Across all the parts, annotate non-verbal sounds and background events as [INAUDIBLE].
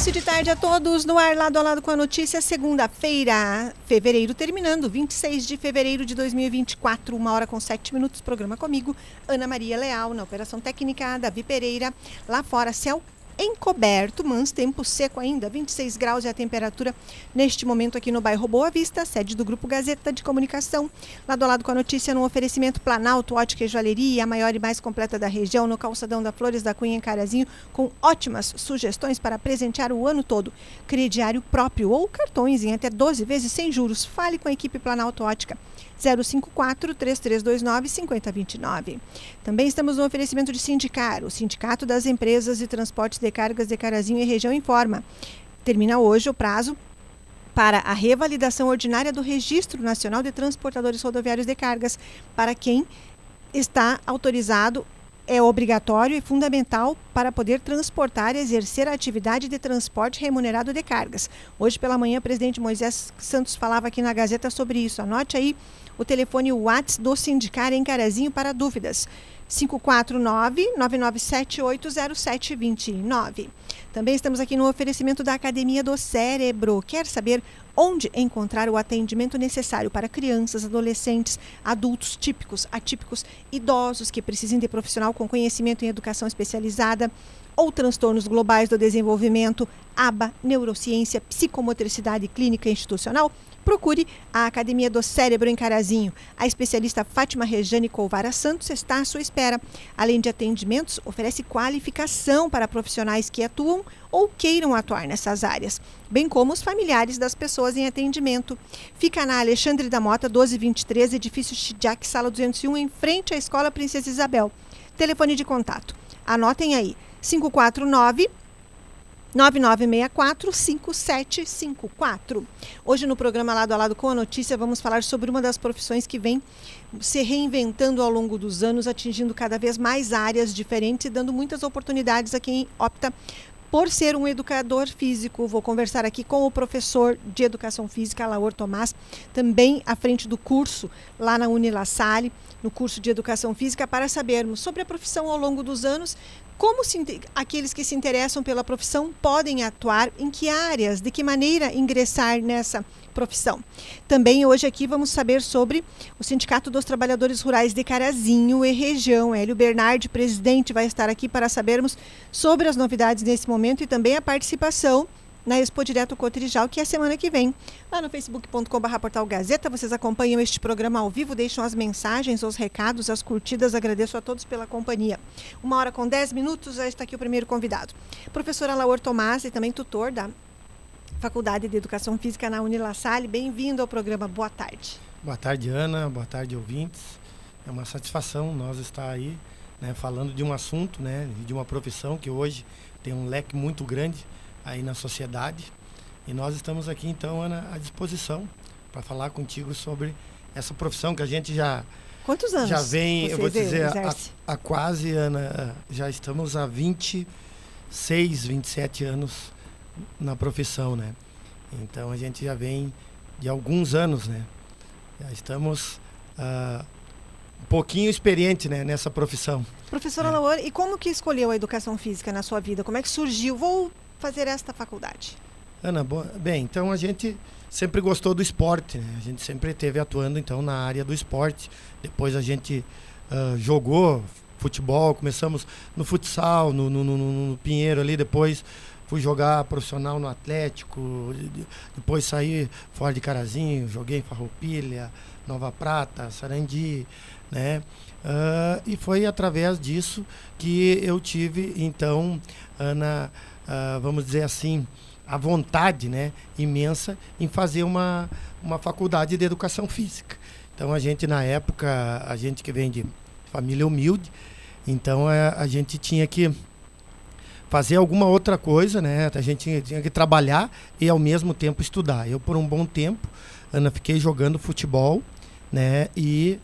início de tarde a todos no ar lado a lado com a notícia. Segunda-feira, fevereiro terminando, 26 de fevereiro de 2024, uma hora com sete minutos. Programa comigo, Ana Maria Leal, na Operação Técnica, Davi Pereira. Lá fora, céu encoberto, mas tempo seco ainda, 26 graus é a temperatura neste momento aqui no bairro Boa Vista, sede do Grupo Gazeta de Comunicação. Lado a lado com a notícia no oferecimento Planalto, Ótica e Joalheria, a maior e mais completa da região, no calçadão da Flores da Cunha em Carazinho, com ótimas sugestões para presentear o ano todo. Crediário próprio ou cartões em até 12 vezes sem juros. Fale com a equipe Planalto Ótica. 054 3329 5029. Também estamos no oferecimento de Sindicar, o Sindicato das Empresas de Transportes de Cargas de Carazinho e Região informa. Termina hoje o prazo para a revalidação ordinária do Registro Nacional de Transportadores Rodoviários de Cargas para quem está autorizado é obrigatório e fundamental para poder transportar e exercer a atividade de transporte remunerado de cargas. Hoje pela manhã, o presidente Moisés Santos falava aqui na Gazeta sobre isso. Anote aí o telefone WhatsApp do Sindicar em Carazinho para dúvidas. 549-99780729. Também estamos aqui no oferecimento da Academia do Cérebro. Quer saber onde encontrar o atendimento necessário para crianças, adolescentes, adultos típicos, atípicos, idosos que precisem de profissional com conhecimento em educação especializada? ou transtornos globais do desenvolvimento, ABA, neurociência, psicomotricidade clínica institucional, procure a Academia do Cérebro em Carazinho. A especialista Fátima Rejane Colvara Santos está à sua espera. Além de atendimentos, oferece qualificação para profissionais que atuam ou queiram atuar nessas áreas, bem como os familiares das pessoas em atendimento. Fica na Alexandre da Mota, 1223, edifício Chidiac, sala 201, em frente à Escola Princesa Isabel. Telefone de contato. Anotem aí, 549 9964 5754. Hoje no programa Lado a Lado com a Notícia vamos falar sobre uma das profissões que vem se reinventando ao longo dos anos, atingindo cada vez mais áreas diferentes e dando muitas oportunidades a quem opta por ser um educador físico. Vou conversar aqui com o professor de Educação Física, Laor Tomás, também à frente do curso lá na Unilassalle, no curso de Educação Física, para sabermos sobre a profissão ao longo dos anos, como se, aqueles que se interessam pela profissão podem atuar, em que áreas, de que maneira ingressar nessa profissão. Também hoje aqui vamos saber sobre o Sindicato dos Trabalhadores Rurais de Carazinho e região. Hélio Bernardi, presidente, vai estar aqui para sabermos sobre as novidades nesse momento e também a participação na Expo Direto Cotrijal, que é semana que vem. Lá no facebook.com.br portal Gazeta, vocês acompanham este programa ao vivo, deixam as mensagens, os recados, as curtidas. Agradeço a todos pela companhia. Uma hora com dez minutos, já está aqui o primeiro convidado. Professora Laura Tomás e também tutor da Faculdade de Educação Física na Unilassalle. Bem-vindo ao programa. Boa tarde. Boa tarde, Ana. Boa tarde, ouvintes. É uma satisfação nós estar aí né, falando de um assunto, né, de uma profissão que hoje tem um leque muito grande aí na sociedade. E nós estamos aqui, então, Ana, à disposição para falar contigo sobre essa profissão que a gente já. Quantos anos? Já vem, eu vou dizer, há, quase, Ana, já estamos há 26, 27 anos na profissão, né? Então a gente já vem de alguns anos, né? Já estamos uh, um pouquinho experiente né, nessa profissão. Professora é. Laura, e como que escolheu a educação física na sua vida? Como é que surgiu? Vou fazer esta faculdade? Ana, bem, então a gente sempre gostou do esporte, né? a gente sempre esteve atuando então na área do esporte. Depois a gente uh, jogou futebol, começamos no futsal, no, no, no, no, Pinheiro ali, depois fui jogar profissional no Atlético, depois saí fora de Carazinho, joguei em Farroupilha, Nova Prata, Sarandi, né? Uh, e foi através disso que eu tive então Ana uh, vamos dizer assim, a vontade né, imensa em fazer uma, uma faculdade de educação física. Então a gente na época, a gente que vem de família humilde, então a, é, a gente tinha que fazer alguma outra coisa, né? A gente tinha, tinha, que trabalhar e ao mesmo tempo estudar. Eu por um bom tempo, Ana, fiquei jogando futebol, né? E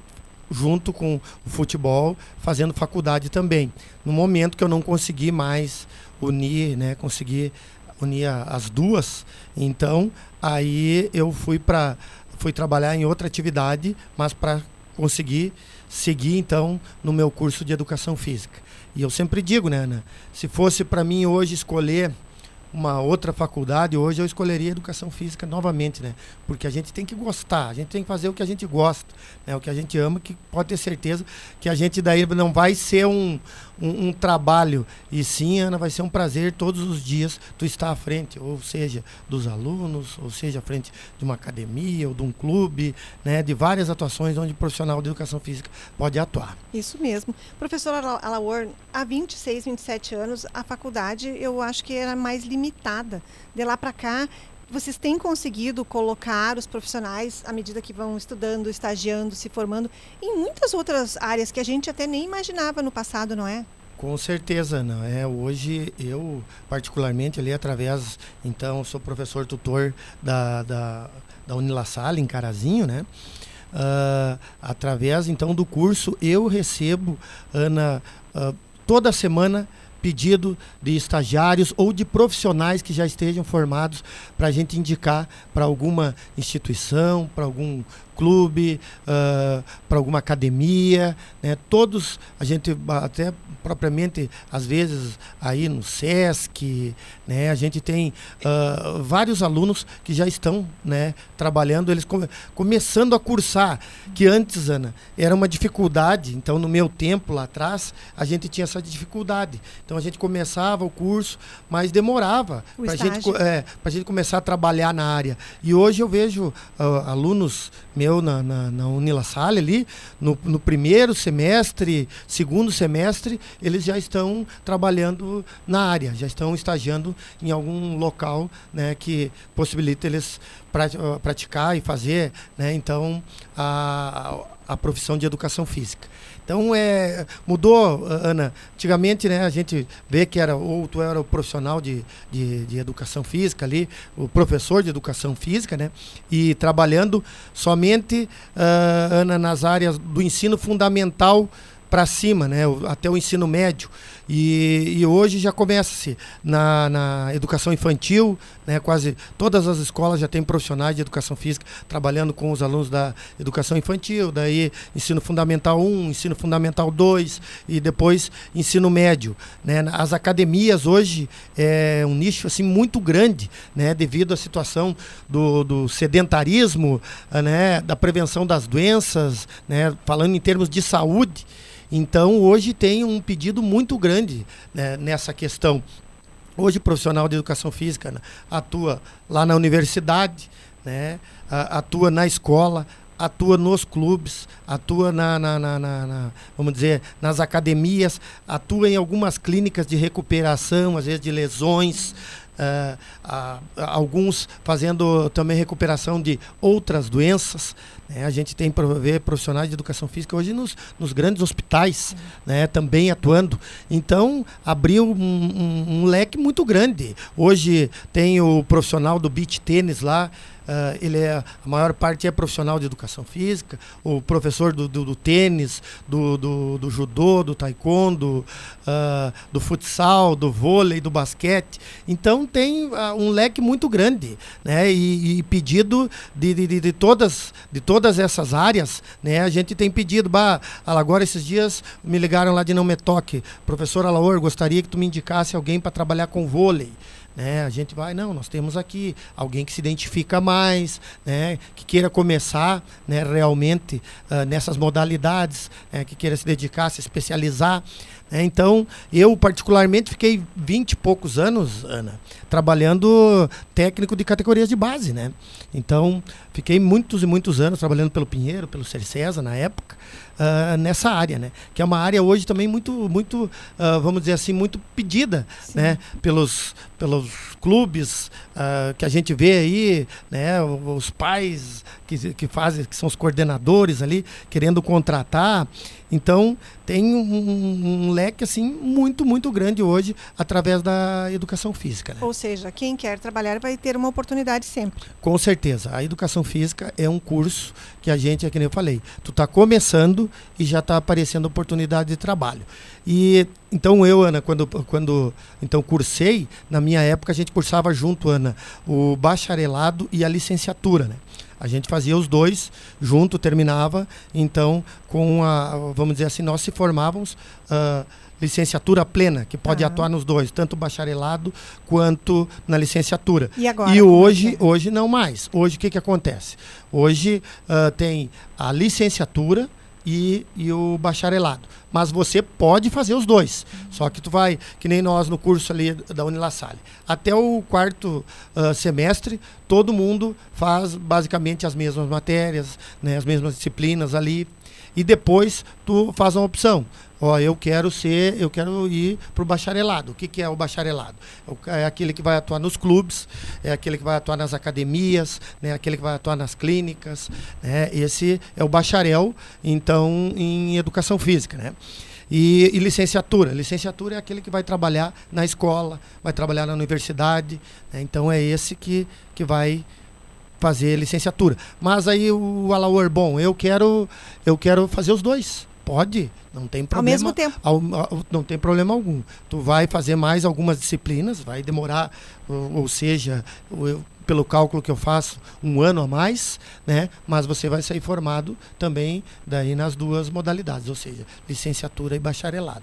junto com o futebol, fazendo faculdade também. No momento que eu não consegui mais unir, né, conseguir unir as duas. Então, aí eu fui para fui trabalhar em outra atividade, mas para conseguir seguir então no meu curso de educação física. E eu sempre digo, né, Ana, se fosse para mim hoje escolher uma outra faculdade, hoje eu escolheria educação física novamente, né? Porque a gente tem que gostar, a gente tem que fazer o que a gente gosta, né? O que a gente ama, que pode ter certeza que a gente daí não vai ser um, um, um, trabalho. E sim, Ana, vai ser um prazer todos os dias tu estar à frente, ou seja, dos alunos, ou seja, à frente de uma academia ou de um clube, né, de várias atuações onde o profissional de educação física pode atuar. Isso mesmo. Professora Alaor, há 26, 27 anos, a faculdade eu acho que era mais limitada. De lá para cá, vocês têm conseguido colocar os profissionais, à medida que vão estudando, estagiando, se formando, em muitas outras áreas que a gente até nem imaginava no passado, não é? Com certeza, não é. Hoje eu particularmente ali através, então sou professor tutor da da, da em Carazinho, né? Uh, através então do curso eu recebo Ana uh, toda semana pedido de estagiários ou de profissionais que já estejam formados para a gente indicar para alguma instituição, para algum clube, uh, para alguma academia, né? Todos a gente até propriamente às vezes aí no SESC, né? A gente tem uh, vários alunos que já estão, né? Trabalhando, eles come, começando a cursar, que antes, Ana, era uma dificuldade. Então, no meu tempo lá atrás, a gente tinha essa dificuldade. Então, a gente começava o curso, mas demorava para a gente, é, gente começar a trabalhar na área. E hoje eu vejo uh, alunos meu na, na, na Unila Salle ali, no, no primeiro semestre, segundo semestre, eles já estão trabalhando na área, já estão estagiando em algum local né, que possibilita eles praticar e fazer, né, então, a, a profissão de educação física. Então é mudou, Ana. Antigamente, né, a gente vê que era ou tu era o profissional de, de, de, educação física ali, o professor de educação física, né, e trabalhando somente, uh, Ana, nas áreas do ensino fundamental para cima, né, até o ensino médio. E, e hoje já começa-se na, na educação infantil, né, quase todas as escolas já têm profissionais de educação física trabalhando com os alunos da educação infantil, daí ensino fundamental 1, ensino fundamental 2 e depois ensino médio. Né. As academias hoje é um nicho assim muito grande, né, devido à situação do, do sedentarismo, né, da prevenção das doenças, né, falando em termos de saúde. Então, hoje tem um pedido muito grande né, nessa questão. Hoje, profissional de educação física né, atua lá na universidade, né, atua na escola, atua nos clubes, atua na, na, na, na, vamos dizer, nas academias, atua em algumas clínicas de recuperação, às vezes de lesões, uh, alguns fazendo também recuperação de outras doenças. Né? A gente tem ver profissionais de educação física hoje nos, nos grandes hospitais, uhum. né? também atuando. Então, abriu um, um, um leque muito grande. Hoje tem o profissional do beach tênis lá, Uh, ele é, a maior parte é profissional de educação física, o professor do, do, do tênis, do, do, do, judô, do taekwondo, uh, do futsal, do vôlei, do basquete. Então tem uh, um leque muito grande, né? E, e pedido de, de, de, todas, de todas essas áreas, né? A gente tem pedido, bah, agora esses dias me ligaram lá de Não Me Toque, professor Alaor, gostaria que tu me indicasse alguém para trabalhar com vôlei. Né? A gente vai, não, nós temos aqui alguém que se identifica mais, né? que queira começar né, realmente uh, nessas modalidades, né? que queira se dedicar, se especializar. Né? Então, eu particularmente fiquei 20 e poucos anos, Ana, trabalhando técnico de categorias de base. Né? Então, fiquei muitos e muitos anos trabalhando pelo Pinheiro, pelo Cercesa na época uh, nessa área, né? Que é uma área hoje também muito, muito, uh, vamos dizer assim, muito pedida, Sim. né? Pelos, pelos clubes uh, que a gente vê aí, né? Os pais que, que fazem, que são os coordenadores ali, querendo contratar. Então, tem um, um, leque assim muito, muito grande hoje através da educação física. Né? Ou seja, quem quer trabalhar vai ter uma oportunidade sempre. Com certeza. A educação física é um curso que a gente, é que nem eu falei, tu está começando e já está aparecendo oportunidade de trabalho. E então eu, Ana, quando, quando então cursei, na minha época a gente cursava junto, Ana, o bacharelado e a licenciatura, né? A gente fazia os dois junto, terminava. Então, com a, vamos dizer assim, nós se formávamos uh, licenciatura plena, que pode ah. atuar nos dois, tanto bacharelado quanto na licenciatura. E agora? E hoje, é? hoje não mais. Hoje o que, que acontece? Hoje uh, tem a licenciatura e, e o bacharelado. Mas você pode fazer os dois. Só que tu vai, que nem nós no curso ali da Unilassalle. Até o quarto uh, semestre, todo mundo faz basicamente as mesmas matérias, né, as mesmas disciplinas ali. E depois tu faz uma opção ó, eu quero ser, eu quero ir para o bacharelado. O que, que é o bacharelado? É aquele que vai atuar nos clubes, é aquele que vai atuar nas academias, né, aquele que vai atuar nas clínicas. Né, esse é o bacharel, então, em educação física. Né? E, e, licenciatura. Licenciatura é aquele que vai trabalhar na escola, vai trabalhar na universidade. Né? Então é esse que, que vai fazer licenciatura. Mas aí o Alaor, bom, eu quero, eu quero fazer os dois. Pode, não tem problema. Ao mesmo tempo. Ao, ao, não tem problema algum. Tu vai fazer mais algumas disciplinas, vai demorar, ou, ou seja, eu, pelo cálculo que eu faço, um ano a mais, né? Mas você vai sair formado também daí nas duas modalidades, ou seja, licenciatura e bacharelado.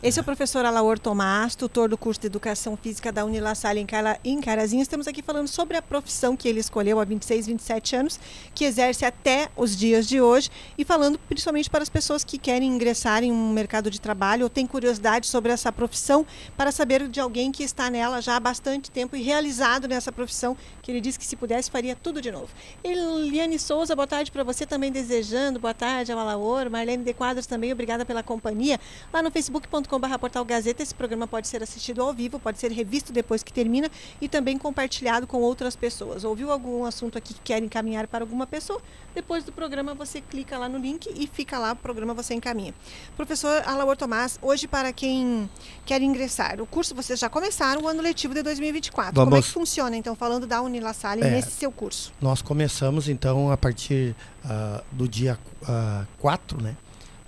Esse é o professor Alaor Tomás, tutor do curso de Educação Física da Unilassalle em Carazinho. Estamos aqui falando sobre a profissão que ele escolheu há 26, 27 anos, que exerce até os dias de hoje, e falando principalmente para as pessoas que querem ingressar em um mercado de trabalho ou têm curiosidade sobre essa profissão, para saber de alguém que está nela já há bastante tempo e realizado nessa profissão, que ele disse que se pudesse faria tudo de novo. Eliane Souza, boa tarde para você também desejando, boa tarde ao Alaor, Marlene de Quadros também, obrigada pela companhia. Lá no facebook.com youtube.com.br portal Gazeta. Esse programa pode ser assistido ao vivo, pode ser revisto depois que termina e também compartilhado com outras pessoas. Ouviu algum assunto aqui que quer encaminhar para alguma pessoa? Depois do programa você clica lá no link e fica lá, o programa você encaminha. Professor Alaor Tomás, hoje para quem quer ingressar, o curso vocês já começaram o ano letivo de 2024. Vamos... Como é que funciona, então, falando da Unilassalle é, nesse seu curso? Nós começamos, então, a partir uh, do dia uh, ah, 4, né?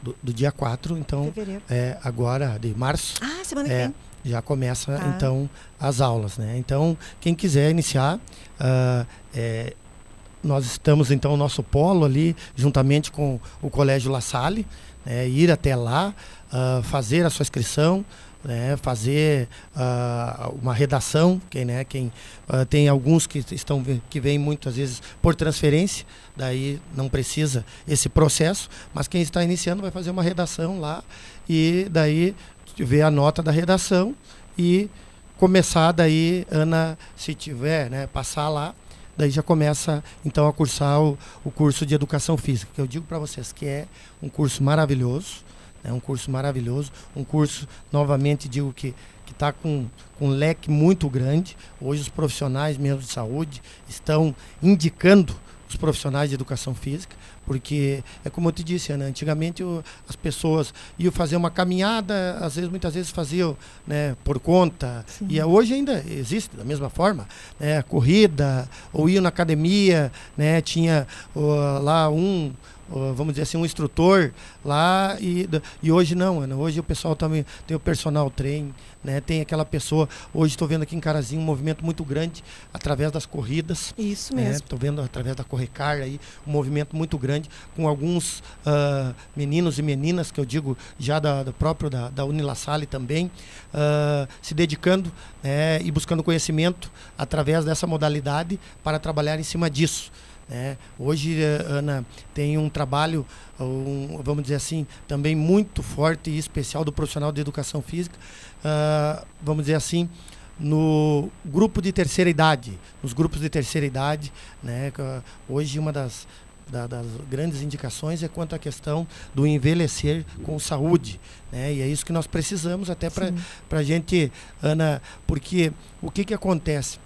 Do, do dia 4, então é, agora de março. Ah, semana que é, vem. Já começa tá. então as aulas, né? Então quem quiser iniciar, uh, é, nós estamos então o nosso polo ali juntamente com o Colégio La Salle, né, ir até lá, uh, fazer a sua inscrição, né, fazer uh, uma redação, quem, né, quem uh, tem alguns que estão que vêm muitas vezes por transferência, daí não precisa esse processo, mas quem está iniciando vai fazer uma redação lá e daí ver a nota da redação e começar daí Ana se tiver, né, passar lá daí já começa então a cursar o, o curso de educação física, que eu digo para vocês que é um curso maravilhoso, é um curso maravilhoso, um curso, novamente digo que está com, com um leque muito grande. Hoje os profissionais mesmo de saúde estão indicando os profissionais de educação física, porque é como eu te disse, Ana, antigamente eu, as pessoas iam fazer uma caminhada, às vezes, muitas vezes faziam né, por conta, Sim. e hoje ainda existe da mesma forma, né, corrida, ou iam na academia, né, tinha lá um vamos dizer assim, um instrutor lá e, e hoje não, Ana. Hoje o pessoal também tem o personal train, né? Tem aquela pessoa. Hoje estou vendo aqui em Carazinho um movimento muito grande através das corridas. Isso mesmo. Estou né? vendo através da Correcar aí um movimento muito grande com alguns uh, meninos e meninas que eu digo já da, da próprio da, da Unilassalle também uh, se dedicando né? e buscando conhecimento através dessa modalidade para trabalhar em cima disso. Né? Hoje, eh, Ana, tem um trabalho, um, vamos dizer assim, também muito forte e especial do profissional de educação física, uh, vamos dizer assim, no grupo de terceira idade, nos grupos de terceira idade, né? Hoje uma das, da, das grandes indicações é quanto à questão do envelhecer com saúde, né? E é isso que nós precisamos até para a gente, Ana, porque o que que acontece?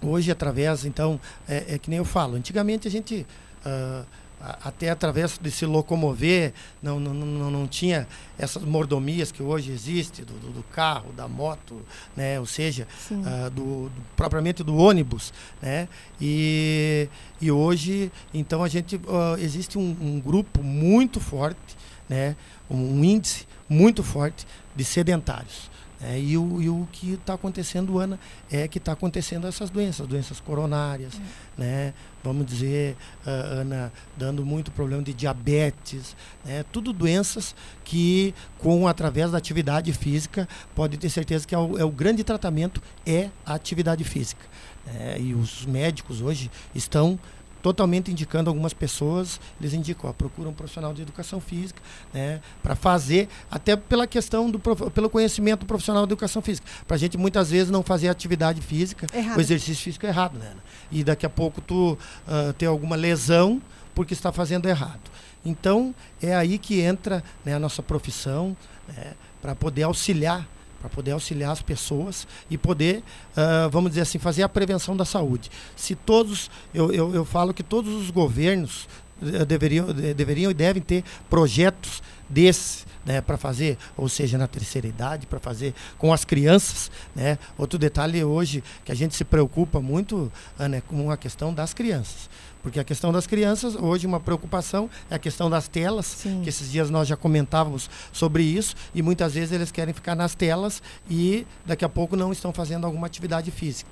Hoje, através, então, é, é, que nem eu falo, antigamente a gente, uh, até através de se locomover, não, não, não, não tinha essas mordomias que hoje existem, do, do, do carro, da moto, né? ou seja, uh, do, do, propriamente do ônibus. Né? E, e hoje, então, a gente, uh, existe um, um, grupo muito forte, né? um, um índice muito forte de sedentários É, e, o, e, o, que está acontecendo, Ana, é que está acontecendo essas doenças, doenças coronárias, é. né? Vamos dizer, uh, Ana, dando muito problema de diabetes, né? Tudo doenças que, com através da atividade física, pode ter certeza que é o, é o grande tratamento é a atividade física. Né? E os médicos hoje estão totalmente indicando algumas pessoas, eles indicam, ó, procura um profissional de educação física, né, para fazer, até pela questão do pelo conhecimento do profissional de educação física, para a gente muitas vezes não fazer atividade física, errado. o exercício físico é errado, né? E daqui a pouco tu uh, ter alguma lesão porque está fazendo errado. Então é aí que entra né, a nossa profissão, né, para poder auxiliar para poder auxiliar as pessoas e poder, uh, vamos dizer assim, fazer a prevenção da saúde. Se todos, eu, eu, eu falo que todos os governos uh, deveriam, deveriam e devem ter projetos desses né, para fazer, ou seja, na terceira idade, para fazer com as crianças. Né? Outro detalhe hoje que a gente se preocupa muito Ana, é com a questão das crianças. Porque a questão das crianças, hoje uma preocupação é a questão das telas, Sim. que esses dias nós já comentávamos sobre isso, e muitas vezes eles querem ficar nas telas e daqui a pouco não estão fazendo alguma atividade física.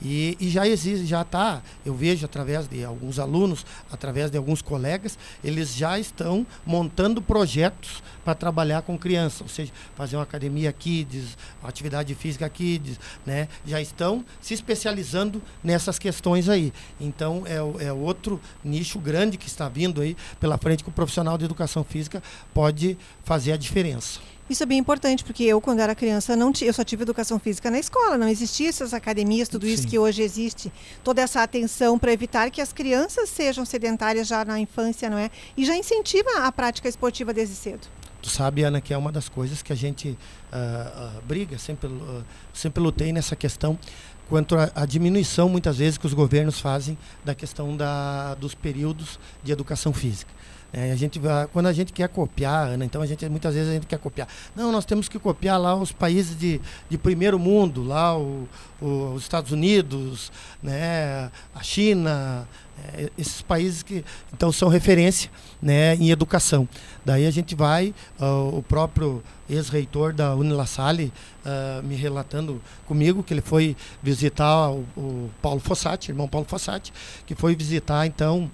E, e, já existe, já está, eu vejo através de alguns alunos, através de alguns colegas, eles já estão montando projetos para trabalhar com crianças, ou seja, fazer uma academia kids, atividade física kids, né? Já estão se especializando nessas questões aí. Então é, é outro nicho grande que está vindo aí pela frente que o profissional de educação física pode fazer a diferença. Isso é bem importante, porque eu, quando era criança, não eu só tive educação física na escola, não existia essas academias, tudo Sim. isso que hoje existe, toda essa atenção para evitar que as crianças sejam sedentárias já na infância, não é? E já incentiva a prática esportiva desde cedo. Tu sabe, Ana, que é uma das coisas que a gente uh, uh, briga, sempre, uh, sempre lutei nessa questão, quanto à diminuição, muitas vezes, que os governos fazem da questão da, dos períodos de educação física. É, a gente quando a gente quer copiar, Ana, então a gente muitas vezes a gente quer copiar. Não, nós temos que copiar lá os países de, de primeiro mundo, lá o, o, os Estados Unidos, né, a China, é, esses países que então são referência né, em educação. Daí a gente vai, uh, o próprio ex-reitor da Unilassalle uh, me relatando comigo que ele foi visitar o, o, Paulo Fossati, irmão Paulo Fossati, que foi visitar então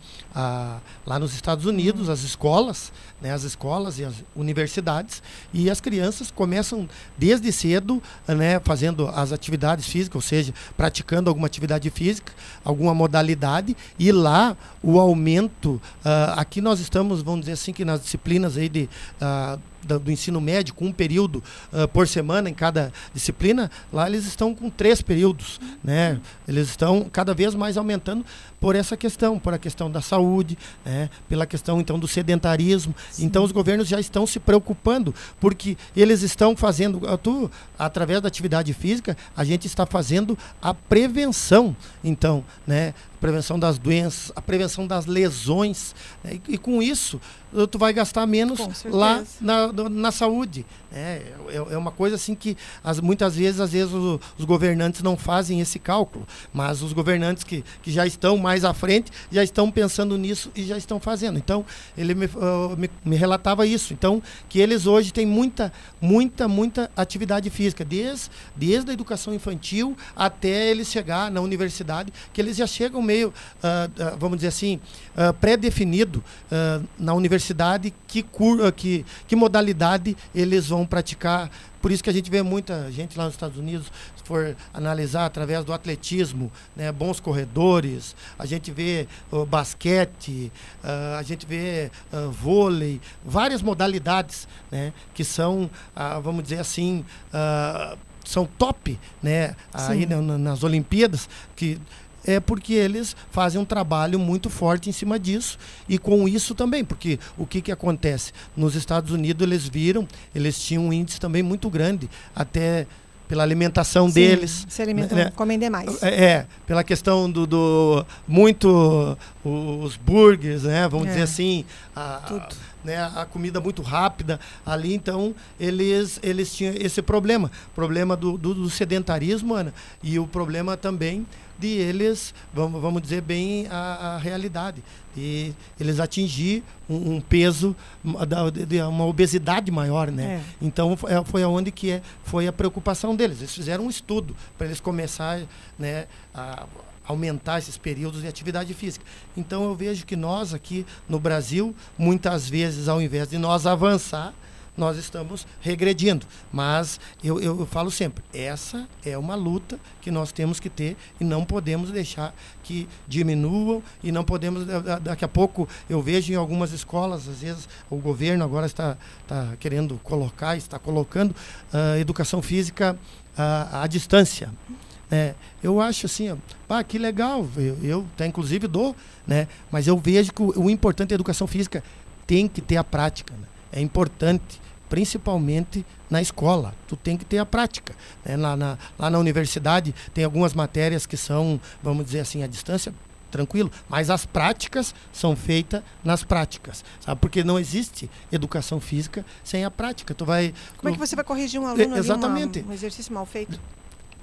lá nos Estados Unidos as escolas, né, as escolas e as universidades e as crianças começam desde cedo, né, fazendo as atividades físicas, ou seja, praticando alguma atividade física, alguma modalidade e lá o aumento, uh, aqui nós estamos, vamos dizer assim, que nas disciplinas aí de uh, do, ensino médio, com um período uh, por semana em cada disciplina, lá eles estão com três períodos, né? Eles estão cada vez mais aumentando por essa questão, por a questão da saúde, né? pela questão então do sedentarismo. Sim. Então os governos já estão se preocupando, porque eles estão fazendo, tu, através da atividade física, a gente está fazendo a prevenção, então, né? Prevenção das doenças, a prevenção das lesões. Né? E, e, com isso, tu vai gastar menos lá na, na saúde. É, é, é, uma coisa assim que as, muitas vezes, às vezes, os, os, governantes não fazem esse cálculo, mas os governantes que, que já estão mais à frente já estão pensando nisso e já estão fazendo. Então, ele me, uh, me, me, relatava isso. Então, que eles hoje têm muita, muita, muita atividade física, desde, desde a educação infantil até eles chegar na universidade, que eles já chegam meio, uh, uh, vamos dizer assim, pré-definido na universidade que, cur, que, que modalidade eles vão praticar. Por isso que a gente vê muita gente lá nos Estados Unidos, se for analisar através do atletismo, né, bons corredores, a gente vê uh, basquete, uh, a gente vê uh, vôlei, várias modalidades né, que são, vamos dizer assim, são top né, aí nas Olimpíadas, que é porque eles fazem um trabalho muito forte em cima disso e com isso também, porque o que, que acontece? Nos Estados Unidos eles viram, eles tinham um índice também muito grande, até pela alimentação Sim, deles. Se alimentam, né? comem demais. É, é, pela questão do, do muito os burgers, né? Vamos é. dizer assim, a, né, a comida muito rápida ali, então eles, eles tinham esse problema, problema do, do, do sedentarismo, Ana, e o problema também de eles, vamos, vamos dizer bem a, a realidade, e eles atingir um, um peso, de, de, uma obesidade maior, né? É. Então foi, foi aonde que é, foi a preocupação deles. Eles fizeram um estudo para eles começarem, né, a aumentar esses períodos de atividade física. Então eu vejo que nós aqui no Brasil, muitas vezes, ao invés de nós avançar, nós estamos regredindo. Mas eu, eu, eu, falo sempre, essa é uma luta que nós temos que ter e não podemos deixar que diminuam e não podemos. Daqui a pouco eu vejo em algumas escolas, às vezes o governo agora está, está querendo colocar, está colocando uh, educação física uh, à distância. É, eu acho assim, ó, ah, que legal, eu, eu até inclusive dou, né? Mas eu vejo que o, o importante da educação física tem que ter a prática. Né? É importante, principalmente na escola. Tu tem que ter a prática. Né? Lá, na, lá na universidade tem algumas matérias que são, vamos dizer assim, à distância, tranquilo, mas as práticas são feitas nas práticas, sabe? Porque não existe educação física sem a prática. Tu vai Como é que você vai corrigir um aluno exatamente. Ali, uma, um exercício mal feito?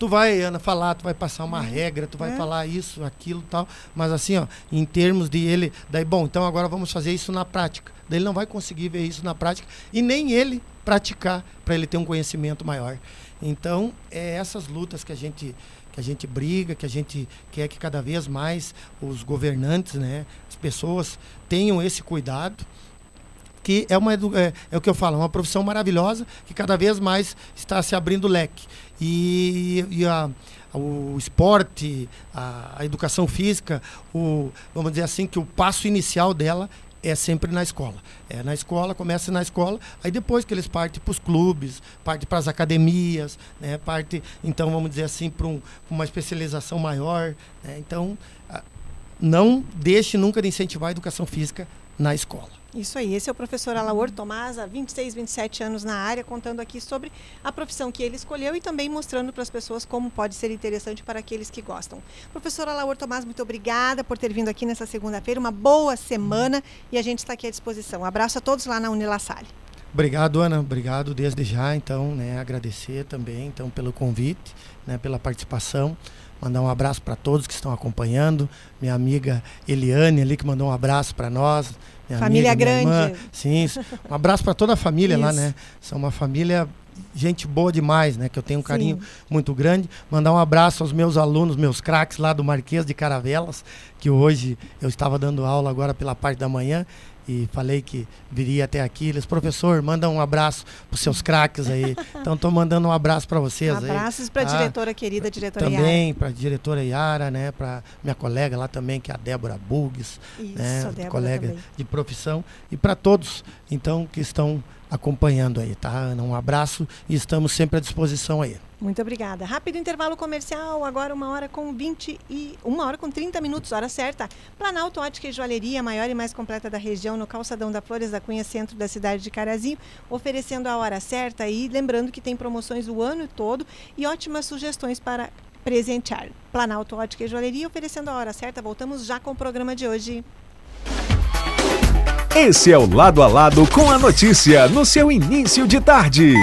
tu vai, Ana, falar, tu vai passar uma regra, tu vai é. falar isso, aquilo tal. Mas assim, ó, em termos de ele, daí, bom, então agora vamos fazer isso na prática. Ele não vai conseguir ver isso na prática e nem ele praticar para ele ter um conhecimento maior. Então, é essas lutas que a gente que a gente briga, que a gente quer que cada vez mais os governantes, né, as pessoas tenham esse cuidado que é, uma, é, é, o que eu falo, é uma profissão maravilhosa que cada vez mais está se abrindo leque. E, e a, o esporte, a, a, educação física, o, vamos dizer assim, que o passo inicial dela é sempre na escola. É na escola, começa na escola, aí depois que eles partem para os clubes, partem para as academias, né, parte, então vamos dizer assim, para um, uma especialização maior. Né, então, não deixe nunca de incentivar a educação física na escola. Isso aí, esse é o professor Alaor Tomás, há 26, 27 anos na área, contando aqui sobre a profissão que ele escolheu e também mostrando para as pessoas como pode ser interessante para aqueles que gostam. Professor Alaor Tomás, muito obrigada por ter vindo aqui nessa segunda-feira, uma boa semana e a gente está aqui à disposição. Um abraço a todos lá na Unilassalle. Obrigado, Ana. Obrigado desde já, então, né, agradecer também, então, pelo convite, né, pela participação. Mandar um abraço para todos que estão acompanhando. Minha amiga Eliane ali que mandou um abraço para nós. Família amiga, grande. Sim, um abraço para toda a família lá, né? São uma família gente boa demais, né? Que eu tenho um carinho Sim. muito grande. Mandar um abraço aos meus alunos, meus craques lá do Marquês de Caravelas, que hoje eu estava dando aula agora pela parte da manhã e falei que viria até aqui. Eles, professor, manda um abraço para os seus craques aí. [LAUGHS] Então, estou mandando um abraço para vocês Abraços aí. Abraços para a tá? diretora querida, diretora Também para a diretora Yara, né? Para minha colega lá também, que é a Débora Bugs, Isso, né? Débora colega também. de profissão. E para todos, então, que estão acompanhando aí, tá? Um abraço e estamos sempre à disposição aí. Muito obrigada. Rápido intervalo comercial, agora uma hora com 20 e uma hora com 30 minutos, hora certa. Planalto Ótica e Joalheria, maior e mais completa da região, no calçadão da Flores da Cunha, centro da cidade de Carazinho, oferecendo a hora certa e lembrando que tem promoções o ano todo e ótimas sugestões para presentear. Planalto Ótica e Joalheria oferecendo a hora certa. Voltamos já com o programa de hoje. Esse é o Lado a Lado com a notícia no seu início de tarde.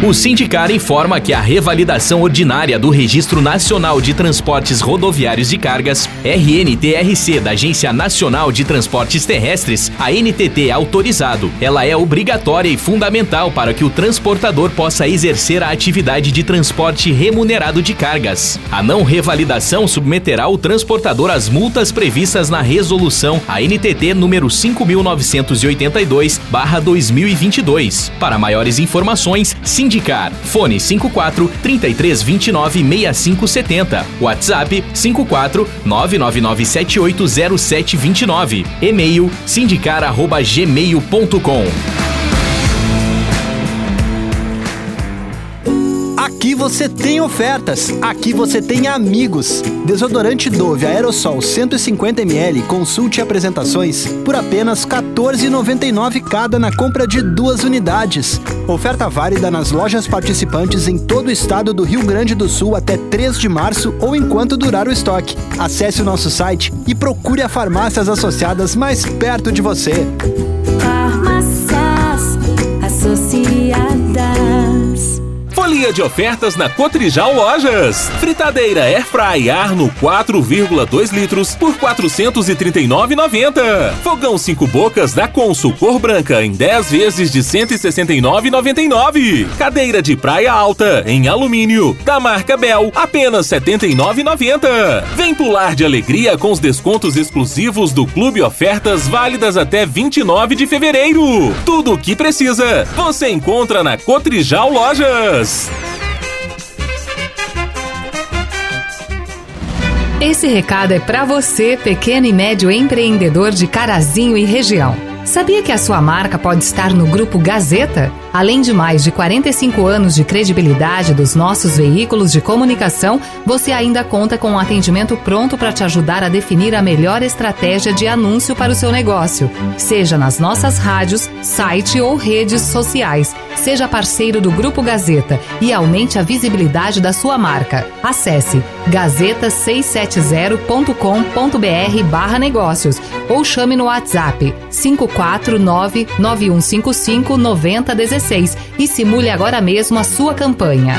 O Sindicar informa que a revalidação ordinária do Registro Nacional de Transportes Rodoviários de Cargas, RNTRC, da Agência Nacional de Transportes Terrestres, a NTT autorizado, ela é obrigatória e fundamental para que o transportador possa exercer a atividade de transporte remunerado de cargas. A não revalidação submeterá o transportador às multas previstas na resolução ANTT número 5982/2022. Para maiores informações, Sindicar indicar. Fone 54 3329 6570. WhatsApp 54 999780729. E-mail sindicar@gmail.com. Aqui você tem ofertas, aqui você tem amigos. Desodorante Dove Aerosol 150ml, consulte apresentações por apenas R$ 14,99 cada na compra de duas unidades. Oferta válida nas lojas participantes em todo o estado do Rio Grande do Sul até 3 de março ou enquanto durar o estoque. Acesse o nosso site e procure a farmácias associadas mais perto de você. Farmácias associadas. Folia de ofertas na Cotrijal Lojas. Fritadeira Airfry Arno 4,2 litros por 439,90. Fogão 5 bocas da Consul cor branca em 10 vezes de 169,99. Cadeira de praia alta em alumínio da marca Bel apenas 79,90. Vem pular de alegria com os descontos exclusivos do Clube Ofertas válidas até 29 de fevereiro. Tudo o que precisa você encontra na Cotrijal Lojas. Esse recado é para você, pequeno e médio empreendedor de Carazinho e região. Sabia que a sua marca pode estar no Grupo Gazeta? Além de mais de 45 anos de credibilidade dos nossos veículos de comunicação, você ainda conta com um atendimento pronto para te ajudar a definir a melhor estratégia de anúncio para o seu negócio, seja nas nossas rádios, site ou redes sociais. Seja parceiro do Grupo Gazeta e aumente a visibilidade da sua marca. Acesse gazeta670.com.br/negócios ou chame no WhatsApp 549 9155 9016 e simule agora mesmo a sua campanha.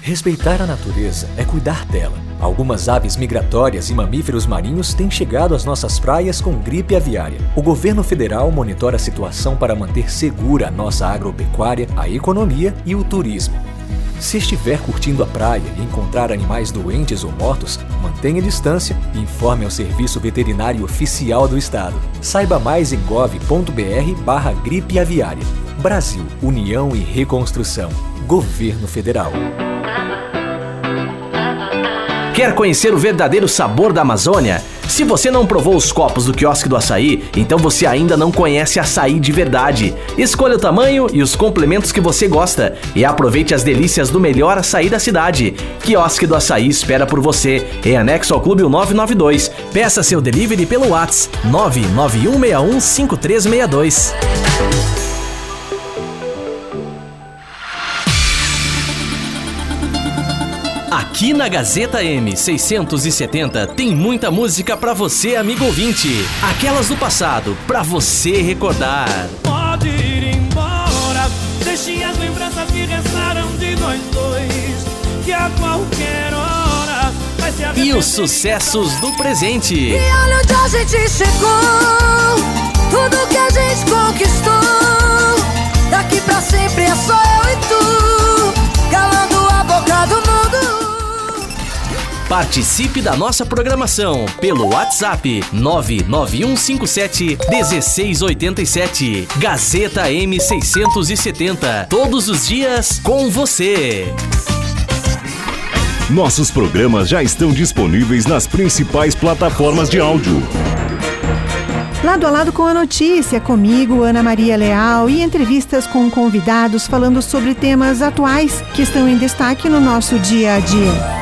Respeitar a natureza é cuidar dela. Algumas aves migratórias e mamíferos marinhos têm chegado às nossas praias com gripe aviária. O governo federal monitora a situação para manter segura a nossa agropecuária, a economia e o turismo. Se estiver curtindo a praia e encontrar animais doentes ou mortos, mantenha distância e informe ao Serviço Veterinário Oficial do Estado. Saiba mais em gov.br barra gripe aviária. Brasil, União e Reconstrução. Governo Federal. Quer conhecer o verdadeiro sabor da Amazônia? Se você não provou os copos do quiosque do açaí, então você ainda não conhece açaí de verdade. Escolha o tamanho e os complementos que você gosta e aproveite as delícias do melhor açaí da cidade. Quiosque do Açaí espera por você, em anexo ao Clube 992. Peça seu delivery pelo WhatsApp 991615362. Aqui na Gazeta M 670 tem muita música pra você, amigo ouvinte. Aquelas do passado, pra você recordar. Pode ir embora, deixe as lembranças que restaram de nós dois, que a qualquer hora vai se E os sucessos do presente. E olha onde a gente chegou, tudo que a gente conquistou. Daqui pra sempre é só eu e tu, calando a boca do mundo. Participe da nossa programação pelo WhatsApp 99157 1687. Gazeta M670. Todos os dias com você. Nossos programas já estão disponíveis nas principais plataformas de áudio. Lado a lado com a notícia, comigo, Ana Maria Leal, e entrevistas com convidados falando sobre temas atuais que estão em destaque no nosso dia a dia.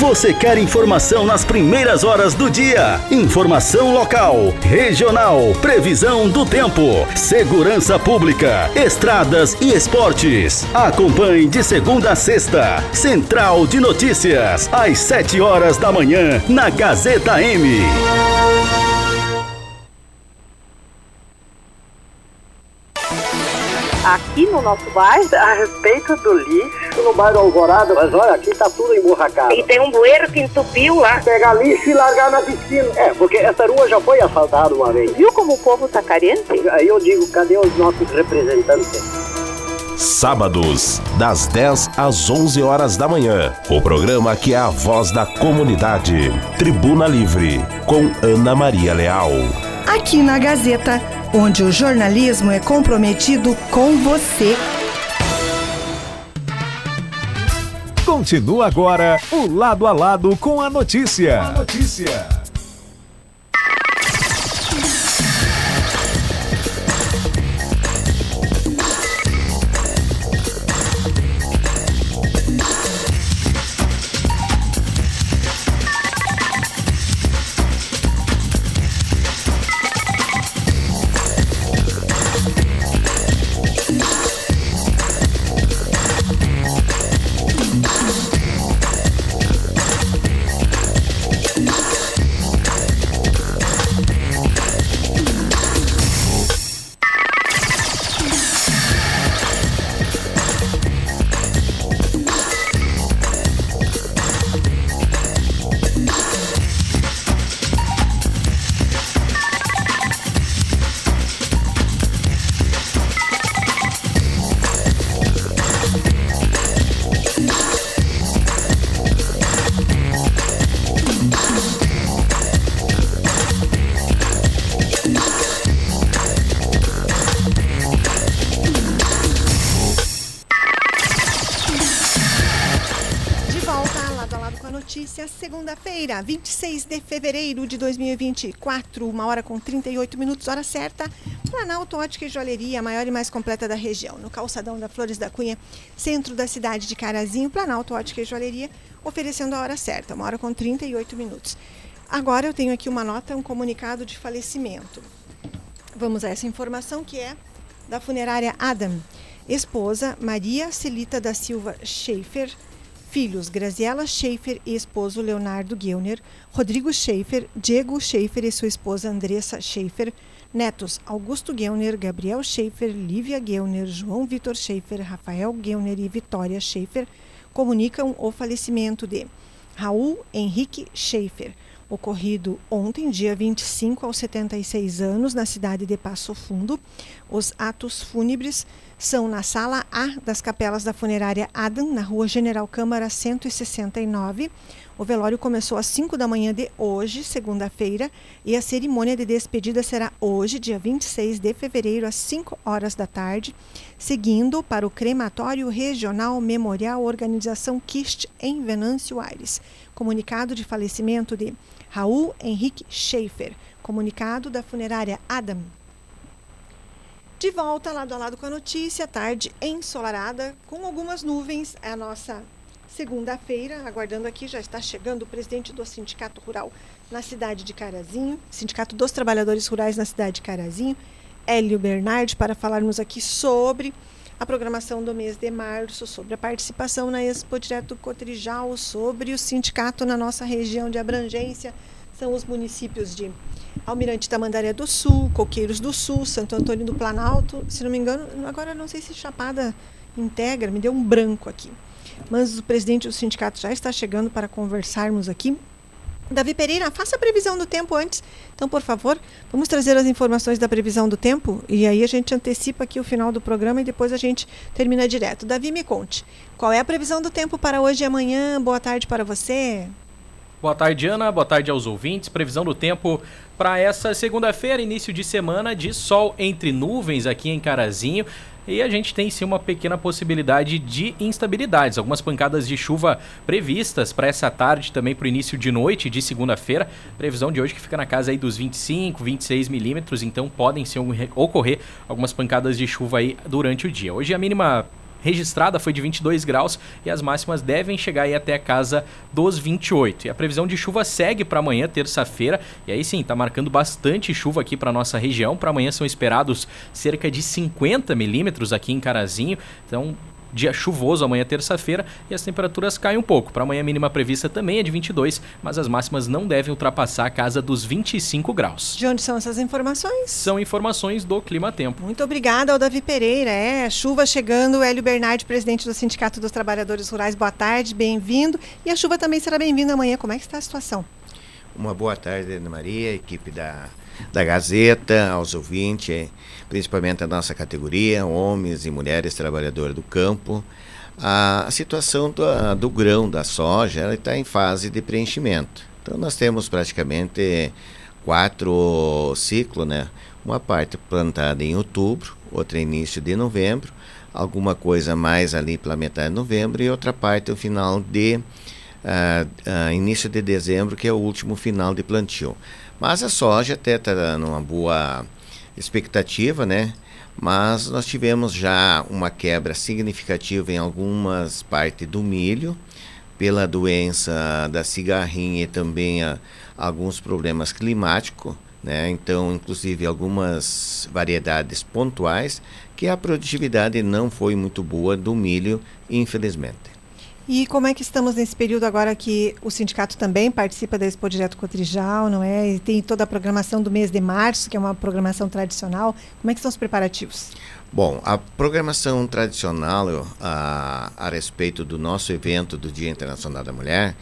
Você quer informação nas primeiras horas do dia? Informação local, regional, previsão do tempo, segurança pública, estradas e esportes. Acompanhe de segunda a sexta. Central de Notícias, às 7 horas da manhã, na Gazeta M. no nosso bairro a respeito do lixo. No bairro Alvorada, mas olha, aqui tá tudo emburracado. E tem um bueiro que entupiu lá. Pegar lixo e largar na piscina. É, porque essa rua já foi asfaltada uma vez. Viu como o povo tá carente? Aí eu digo, cadê os nossos representantes? Sábados, das 10 às 11 horas da manhã. O programa que é a voz da comunidade. Tribuna Livre, com Ana Maria Leal. Aqui na Gazeta, onde o jornalismo é comprometido com você. Continua agora o Lado a Lado com a notícia. A notícia. Segunda-feira, 26 de fevereiro de 2024, uma hora com 38 minutos, hora certa. Planalto Ótica e Joalheria, a maior e mais completa da região. No calçadão da Flores da Cunha, centro da cidade de Carazinho, Planalto Ótica e Joalheria, oferecendo a hora certa, uma hora com 38 minutos. Agora eu tenho aqui uma nota, um comunicado de falecimento. Vamos a essa informação que é da funerária Adam. Esposa Maria Celita da Silva Schaefer Filhos: Graziela Schaefer e esposo Leonardo Gilner, Rodrigo Schaefer, Diego Schaefer e sua esposa Andressa Schaefer. Netos: Augusto Gilner, Gabriel Schaefer, Lívia Gilner, João Vitor Schaefer, Rafael Gilner e Vitória Schaefer comunicam o falecimento de Raul Henrique Schaefer, ocorrido ontem, dia 25, aos 76 anos, na cidade de Passo Fundo. Os atos fúnebres são na sala A das capelas da funerária Adam, na rua General Câmara 169. O velório começou às 5 da manhã de hoje, segunda-feira, e a cerimônia de despedida será hoje, dia 26 de fevereiro, às 5 horas da tarde, seguindo para o crematório regional Memorial Organização Kist em Venâncio Aires. Comunicado de falecimento de Raul Henrique Schaefer. Comunicado da funerária Adam. De volta lado a lado com a notícia, tarde ensolarada, com algumas nuvens. É a nossa segunda-feira, aguardando aqui, já está chegando o presidente do Sindicato Rural na cidade de Carazinho, Sindicato dos Trabalhadores Rurais na cidade de Carazinho, Hélio Bernardi, para falarmos aqui sobre a programação do mês de março, sobre a participação na Expo Direto Cotrijal, sobre o sindicato na nossa região de abrangência, são os municípios de Almirante Tamandaré do Sul, Coqueiros do Sul, Santo Antônio do Planalto, se não me engano, agora não sei se Chapada integra, me deu um branco aqui. Mas o presidente do sindicato já está chegando para conversarmos aqui. Davi Pereira, faça a previsão do tempo antes. Então, por favor, vamos trazer as informações da previsão do tempo e aí a gente antecipa aqui o final do programa e depois a gente termina direto. Davi, me conte, qual é a previsão do tempo para hoje e amanhã? Boa tarde para você. Boa tarde, Ana. Boa tarde aos ouvintes. Previsão do tempo para essa segunda-feira, início de semana de sol entre nuvens aqui em Carazinho. E a gente tem sim uma pequena possibilidade de instabilidades. Algumas pancadas de chuva previstas para essa tarde, também para o início de noite de segunda-feira. Previsão de hoje que fica na casa aí dos 25, 26 milímetros. Então podem sim ocorrer algumas pancadas de chuva aí durante o dia. Hoje a mínima registrada foi de 22 graus e as máximas devem chegar aí até a casa dos 28. E a previsão de chuva segue para amanhã, terça-feira, e aí sim, está marcando bastante chuva aqui para nossa região. Para amanhã são esperados cerca de 50 milímetros aqui em Carazinho, então dia chuvoso amanhã terça-feira e as temperaturas caem um pouco. Para amanhã a mínima prevista também é de 22, mas as máximas não devem ultrapassar a casa dos 25 graus. De onde são essas informações? São informações do Clima Tempo. Muito obrigada ao Davi Pereira. É, chuva chegando, Hélio Bernardi, presidente do Sindicato dos Trabalhadores Rurais, boa tarde, bem-vindo. E a chuva também será bem-vinda amanhã. Como é que está a situação? Uma boa tarde, Ana Maria, equipe da, da Gazeta, aos ouvintes principalmente a nossa categoria, homens e mulheres trabalhadores do campo. A, situação do, do, grão, da soja, está em fase de preenchimento. Então nós temos praticamente quatro ciclos, né? Uma parte plantada em outubro, outra início de novembro, alguma coisa mais ali pela metade de novembro e outra parte no final de uh, uh, início de dezembro, que é o último final de plantio. Mas a soja até está dando uma boa expectativa, né? Mas nós tivemos já uma quebra significativa em algumas partes do milho, pela doença da cigarrinha e também a, alguns problemas climáticos, né? Então, inclusive algumas variedades pontuais que a produtividade não foi muito boa do milho, infelizmente. E como é que estamos nesse período agora que o sindicato também participa da Expo Direto Cotrijal, não é? E tem toda a programação do mês de março, que é uma programação tradicional. Como é que estão os preparativos? Bom, a programação tradicional a, a respeito do nosso evento do Dia Internacional da Mulher,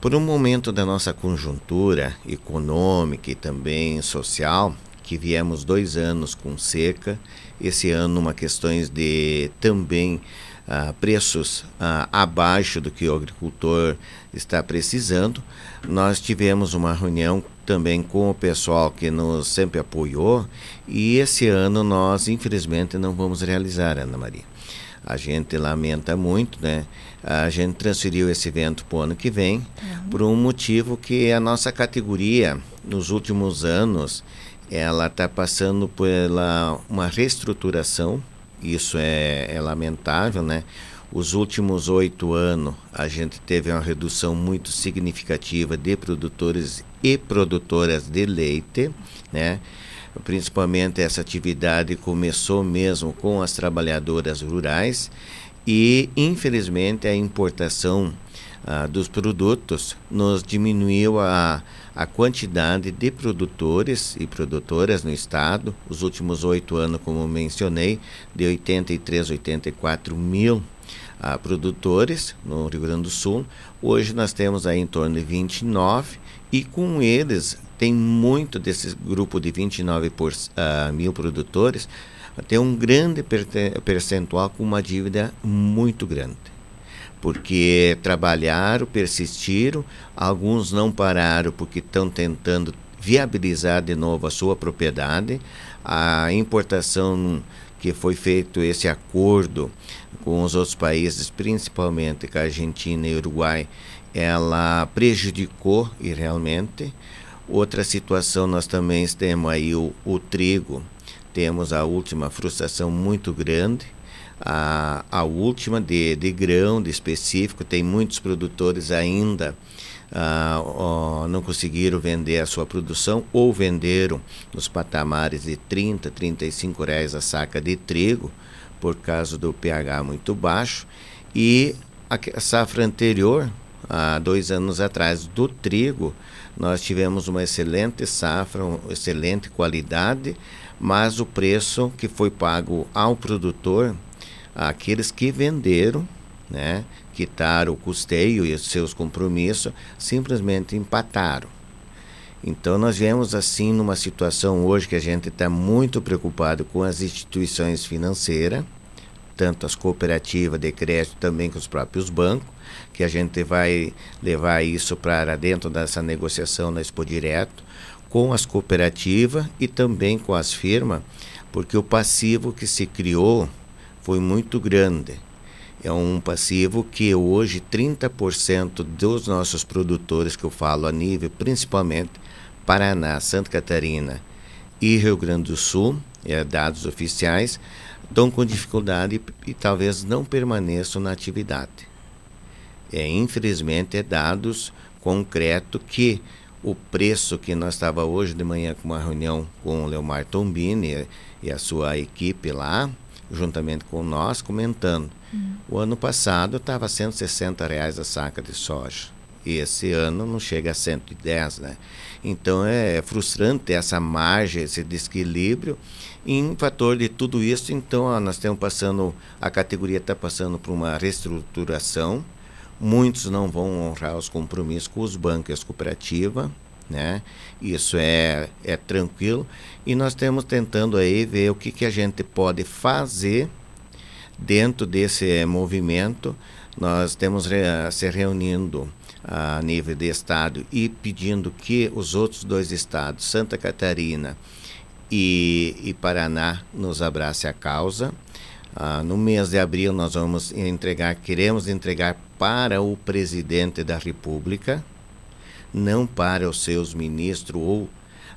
por um momento da nossa conjuntura econômica e também social, que viemos dois anos com seca, esse ano uma questões de também uh, preços uh, abaixo do que o agricultor está precisando. Nós tivemos uma reunião também com o pessoal que nos sempre apoiou e esse ano nós infelizmente não vamos realizar, Ana Maria. A gente lamenta muito, né? A gente transferiu esse evento para o ano que vem uhum. por um motivo que a nossa categoria nos últimos anos ela está passando pela uma reestruturação isso é, é lamentável, né? Os últimos oito anos a gente teve uma redução muito significativa de produtores e produtoras de leite, né? Principalmente essa atividade começou mesmo com as trabalhadoras rurais e infelizmente a importação ah, dos produtos nos diminuiu a, a quantidade de produtores e produtoras no estado. Os últimos oito anos, como mencionei, de 83, 84 mil ah, produtores no Rio Grande do Sul. Hoje nós temos aí em torno de 29 e com eles tem muito desse grupo de 29 por, uh, mil produtores tem um grande percentual com uma dívida muito grande porque trabalharam, persistiram, alguns não pararam porque estão tentando viabilizar de novo a sua propriedade. A importação que foi feito esse acordo com os outros países, principalmente com a Argentina e Uruguai, ela prejudicou e realmente. Outra situação nós também temos aí o, o trigo, temos a última frustração muito grande a, a última de, de grão, de específico, tem muitos produtores ainda uh, uh, não conseguiram vender a sua produção ou venderam nos patamares de 30, 35 reais a saca de trigo por causa do pH muito baixo. E a safra anterior, há dois anos atrás, do trigo, nós tivemos uma excelente safra, uma excelente qualidade, mas o preço que foi pago ao produtor aqueles que venderam, né, quitaram o custeio e os seus compromissos, simplesmente empataram. Então nós vemos assim numa situação hoje que a gente está muito preocupado com as instituições financeiras, tanto as cooperativas de crédito também com os próprios bancos, que a gente vai levar isso para dentro dessa negociação na Expo Direto, com as cooperativas e também com as firmas, porque o passivo que se criou foi muito grande. É um passivo que hoje 30% dos nossos produtores, que eu falo a nível principalmente Paraná, Santa Catarina e Rio Grande do Sul, é, dados oficiais, estão com dificuldade e, e talvez não permaneçam na atividade. É, infelizmente, é dados concretos que o preço que nós estava hoje de manhã com uma reunião com o Leomar Tombini e a sua equipe lá, juntamente com nós, comentando. Uhum. O ano passado estava 160 reais a saca de soja. E esse ano não chega a 110, né? Então é frustrante essa margem, esse desequilíbrio. em fator de tudo isso, então ó, nós estamos passando, a categoria está passando por uma reestruturação. Muitos não vão honrar os compromissos com os bancos e as cooperativas né? Isso é, é tranquilo. E nós estamos tentando aí ver o que, que a gente pode fazer dentro desse movimento. Nós temos re, se reunindo a nível de estado e pedindo que os outros dois estados, Santa Catarina e, e Paraná, nos abrace a causa. Ah, no mês de abril nós vamos entregar, queremos entregar para o presidente da República, não para os seus ministros ou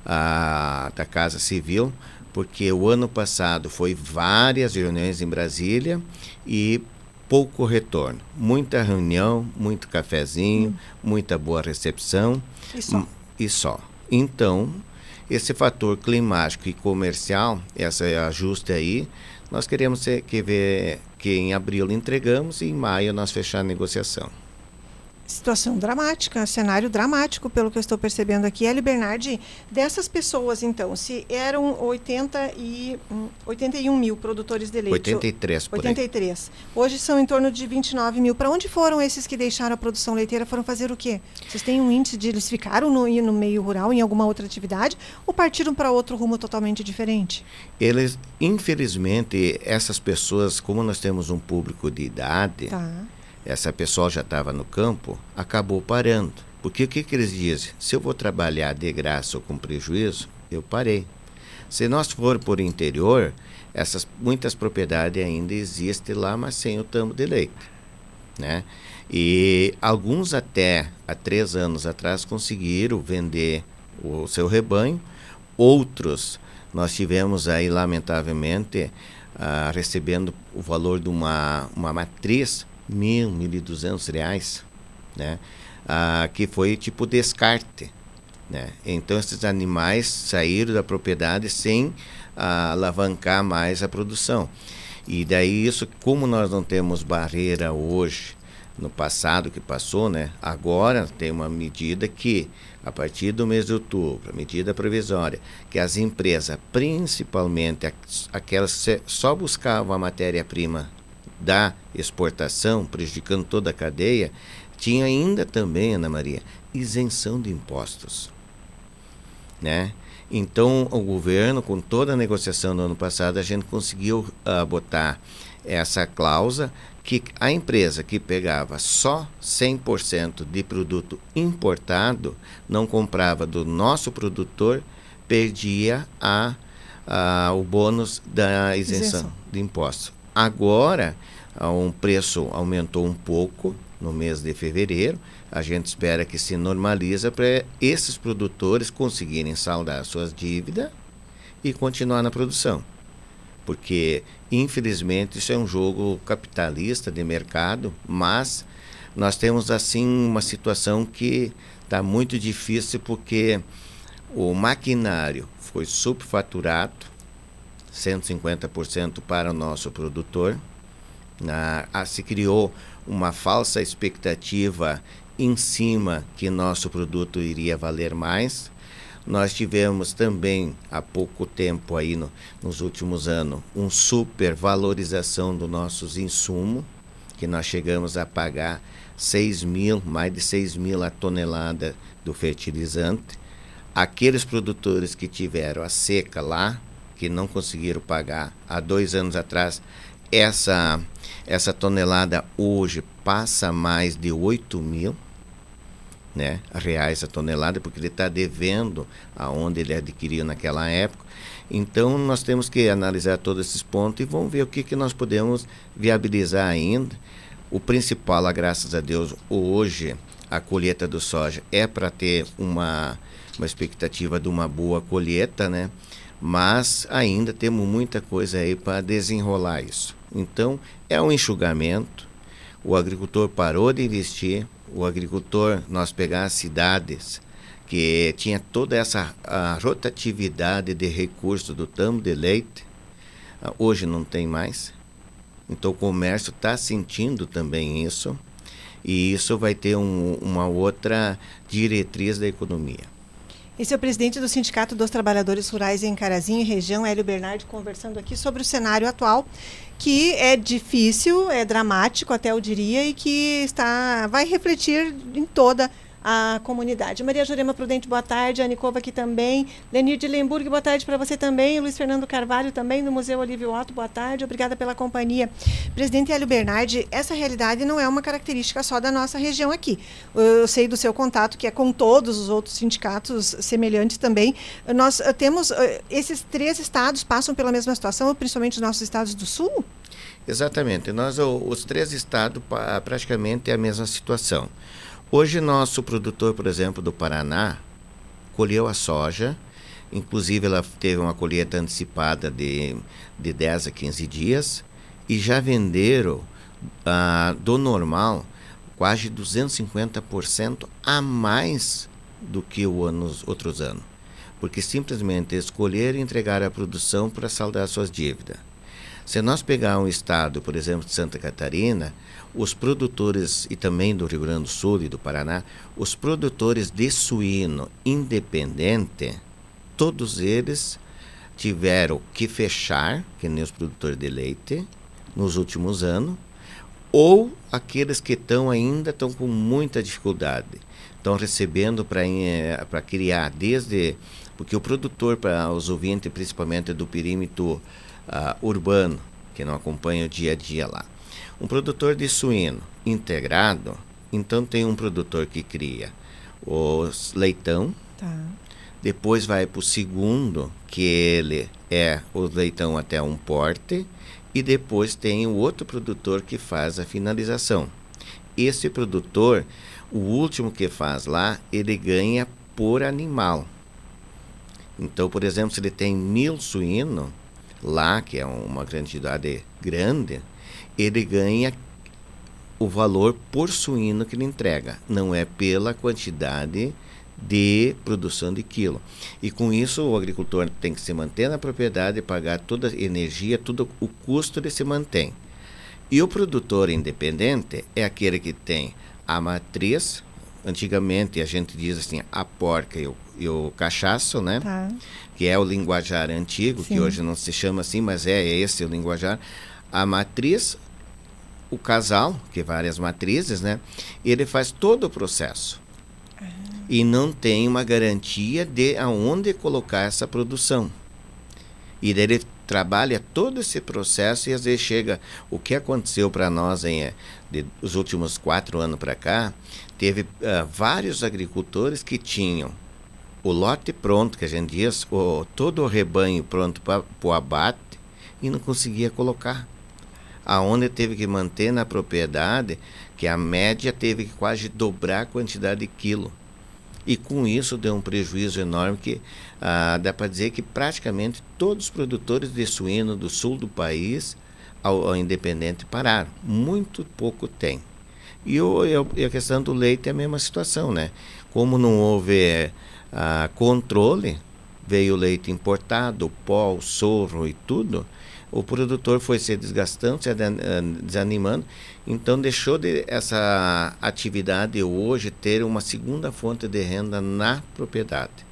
ah, da Casa Civil, porque o ano passado foi várias reuniões em Brasília e pouco retorno. Muita reunião, muito cafezinho, hum. muita boa recepção. E só. E só. Então, esse fator climático e comercial, esse ajuste aí, nós queremos que ver que em abril entregamos e em maio nós fechar a negociação situação dramática, cenário dramático, pelo que eu estou percebendo aqui. Eli Bernardi, dessas pessoas, então, se eram 80 e, 81 hum, mil produtores de leite. 83, por 83. Aí. Hoje são em torno de 29 mil. Para onde foram esses que deixaram a produção leiteira? Foram fazer o quê? Vocês têm um índice de eles ficaram no, no meio rural, em alguma outra atividade, ou partiram para outro rumo totalmente diferente? Eles, infelizmente, essas pessoas, como nós temos um público de idade, tá essa pessoa já estava no campo, acabou parando. Porque o que, que eles dizem? Se eu vou trabalhar de graça ou com prejuízo, eu parei. Se nós for por interior, essas muitas propriedades ainda existem lá, mas sem o tambo de leite. Né? E alguns até há três anos atrás conseguiram vender o seu rebanho, outros nós tivemos aí lamentavelmente ah, recebendo o valor de uma, uma matriz mil, mil e duzentos reais, né? Ah, que foi tipo descarte, né? Então esses animais saíram da propriedade sem ah, alavancar mais a produção. E daí isso, como nós não temos barreira hoje, no passado que passou, né? Agora tem uma medida que, a partir do mês de outubro, a medida provisória, que as empresas, principalmente aquelas que só buscavam a matéria-prima da exportação, prejudicando toda a cadeia, tinha ainda também, Ana Maria, isenção de impostos. Né? Então, o governo, com toda a negociação do ano passado, a gente conseguiu uh, botar essa cláusula que a empresa que pegava só 100% de produto importado, não comprava do nosso produtor, perdia a, a, o bônus da isenção, isenção. de impostos. Agora, um preço aumentou um pouco no mês de fevereiro. A gente espera que se normaliza para esses produtores conseguirem saldar suas dívidas e continuar na produção. Porque, infelizmente, isso é um jogo capitalista de mercado, mas nós temos assim uma situação que está muito difícil porque o maquinário foi subfaturado, 150% para o nosso produtor. Ah, se criou uma falsa expectativa em cima que nosso produto iria valer mais. Nós tivemos também há pouco tempo aí no, nos últimos anos um supervalorização dos nossos insumos, que nós chegamos a pagar 6 mil, mais de 6 mil a tonelada do fertilizante. Aqueles produtores que tiveram a seca lá, que não conseguiram pagar há dois anos atrás, essa, essa tonelada hoje passa mais de 8 mil né, reais a tonelada, porque ele está devendo aonde ele adquiriu naquela época. Então, nós temos que analisar todos esses pontos e vamos ver o que, que nós podemos viabilizar ainda. O principal, graças a Deus, hoje, a colheita do soja é para ter uma, uma expectativa de uma boa colheita, né? Mas ainda temos muita coisa aí para desenrolar isso. Então, é um enxugamento. O agricultor parou de investir, o agricultor, nós pegar as cidades que tinha toda essa rotatividade de recursos do tambo de leite, ah, hoje não tem mais. Então o comércio está sentindo também isso e isso vai ter um, uma outra diretriz da economia. Esse é o presidente do Sindicato dos Trabalhadores Rurais em Carazinho e região, Hélio Bernardi, conversando aqui sobre o cenário atual, que é difícil, é dramático até eu diria, e que está vai refletir em toda a comunidade. Maria Jurema Prudente, boa tarde. A Nicova aqui também. Lenir de Lemburg, boa tarde para você também. Luiz Fernando Carvalho também, do Museu Olívio Otto, boa tarde. Obrigada pela companhia. Presidente Hélio Bernardi, essa realidade não é uma característica só da nossa região aqui. Eu sei do seu contato, que é com todos os outros sindicatos semelhantes também. Nós uh, temos, uh, esses três estados passam pela mesma situação, principalmente os nossos estados do Sul? Exatamente. Nós, os três estados, praticamente é a mesma situação. Hoje, nosso produtor, por exemplo, do Paraná, colheu a soja, inclusive ela teve uma colheita antecipada de, de 10 a 15 dias, e já venderam ah, do normal quase 250% a mais do que o anos, outros anos. Porque simplesmente escolheram entregar a produção para saldar suas dívidas. Se nós pegar um estado, por exemplo, de Santa Catarina, os produtores, e também do Rio Grande do Sul e do Paraná, os produtores de suíno independente, todos eles tiveram que fechar, que nem os produtores de leite, nos últimos anos, ou aqueles que estão ainda estão com muita dificuldade, estão recebendo para eh, criar desde porque o produtor para os ouvintes, principalmente do perímetro uh, urbano, que não acompanha o dia a dia lá. Um produtor de suíno integrado, então tem um produtor que cria os leitão, tá. depois vai para o segundo, que ele é o leitão até um porte, e depois tem o outro produtor que faz a finalização. Esse produtor, o último que faz lá, ele ganha por animal. Então, por exemplo, se ele tem mil suínos, lá, que é uma quantidade grande, ele ganha o valor por suíno que ele entrega, não é pela quantidade de produção de quilo. E com isso o agricultor tem que se manter na propriedade, pagar toda a energia, todo o custo ele se mantém. E o produtor independente é aquele que tem a matriz, antigamente a gente diz assim, a porca e o, e o cachaço, né? Tá que é o linguajar antigo, Sim. que hoje não se chama assim, mas é esse o linguajar. A matriz, o casal, que é várias matrizes, né? Ele faz todo o processo. Ah. E não tem uma garantia de aonde colocar essa produção. E ele trabalha todo esse processo e às vezes chega o que aconteceu para nós em eh, de, os últimos quatro anos para cá teve uh, vários agricultores que tinham o lote pronto, que a gente diz, o, todo o rebanho pronto para o abate e não conseguia colocar. Aonde teve que manter na propriedade, que a média teve que quase dobrar a quantidade de quilo. E com isso deu um prejuízo enorme que ah, dá para dizer que praticamente todos os produtores de suíno do sul do país, ao, ao independente, pararam. Muito pouco tem. E, o, e a questão do leite é a mesma situação, né? Como não houve a controle, veio leite importado, pó, sorro e tudo, o produtor foi se desgastando, se desanimando, então deixou de essa atividade hoje ter uma segunda fonte de renda na propriedade.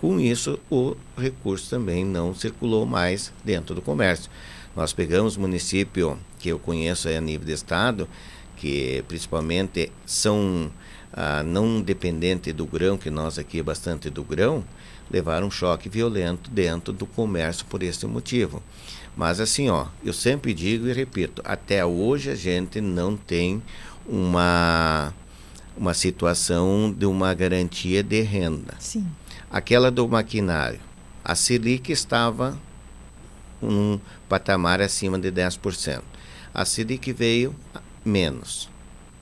Com isso, o recurso também não circulou mais dentro do comércio. Nós pegamos município que eu conheço a nível de estado, que principalmente são ah, não dependente do grão, que nós aqui é bastante do grão, levaram um choque violento dentro do comércio por esse motivo. Mas assim, ó, eu sempre digo e repito, até hoje a gente não tem uma uma situação de uma garantia de renda. Sim. Aquela do maquinário, a Selic estava um patamar acima de 10%. A Selic veio menos,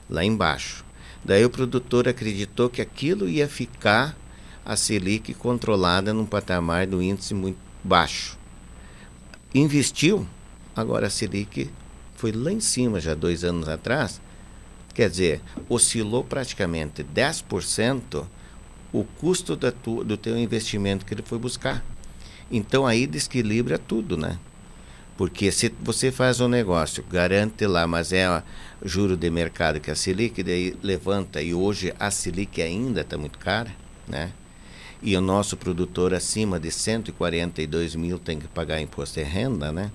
lá embaixo. Daí o produtor acreditou que aquilo ia ficar a Selic controlada num patamar do índice muito baixo. Investiu, agora a Selic foi lá em cima já dois anos atrás. Quer dizer, oscilou praticamente 10% o custo tu, do teu investimento que ele foi buscar. Então aí desequilibra tudo, né? Porque se você faz um negócio, garante lá, mas é juro de mercado que a Selic daí levanta e hoje a Selic ainda está muito cara, né? E o nosso produtor acima de 142 mil tem que pagar imposto de renda, né?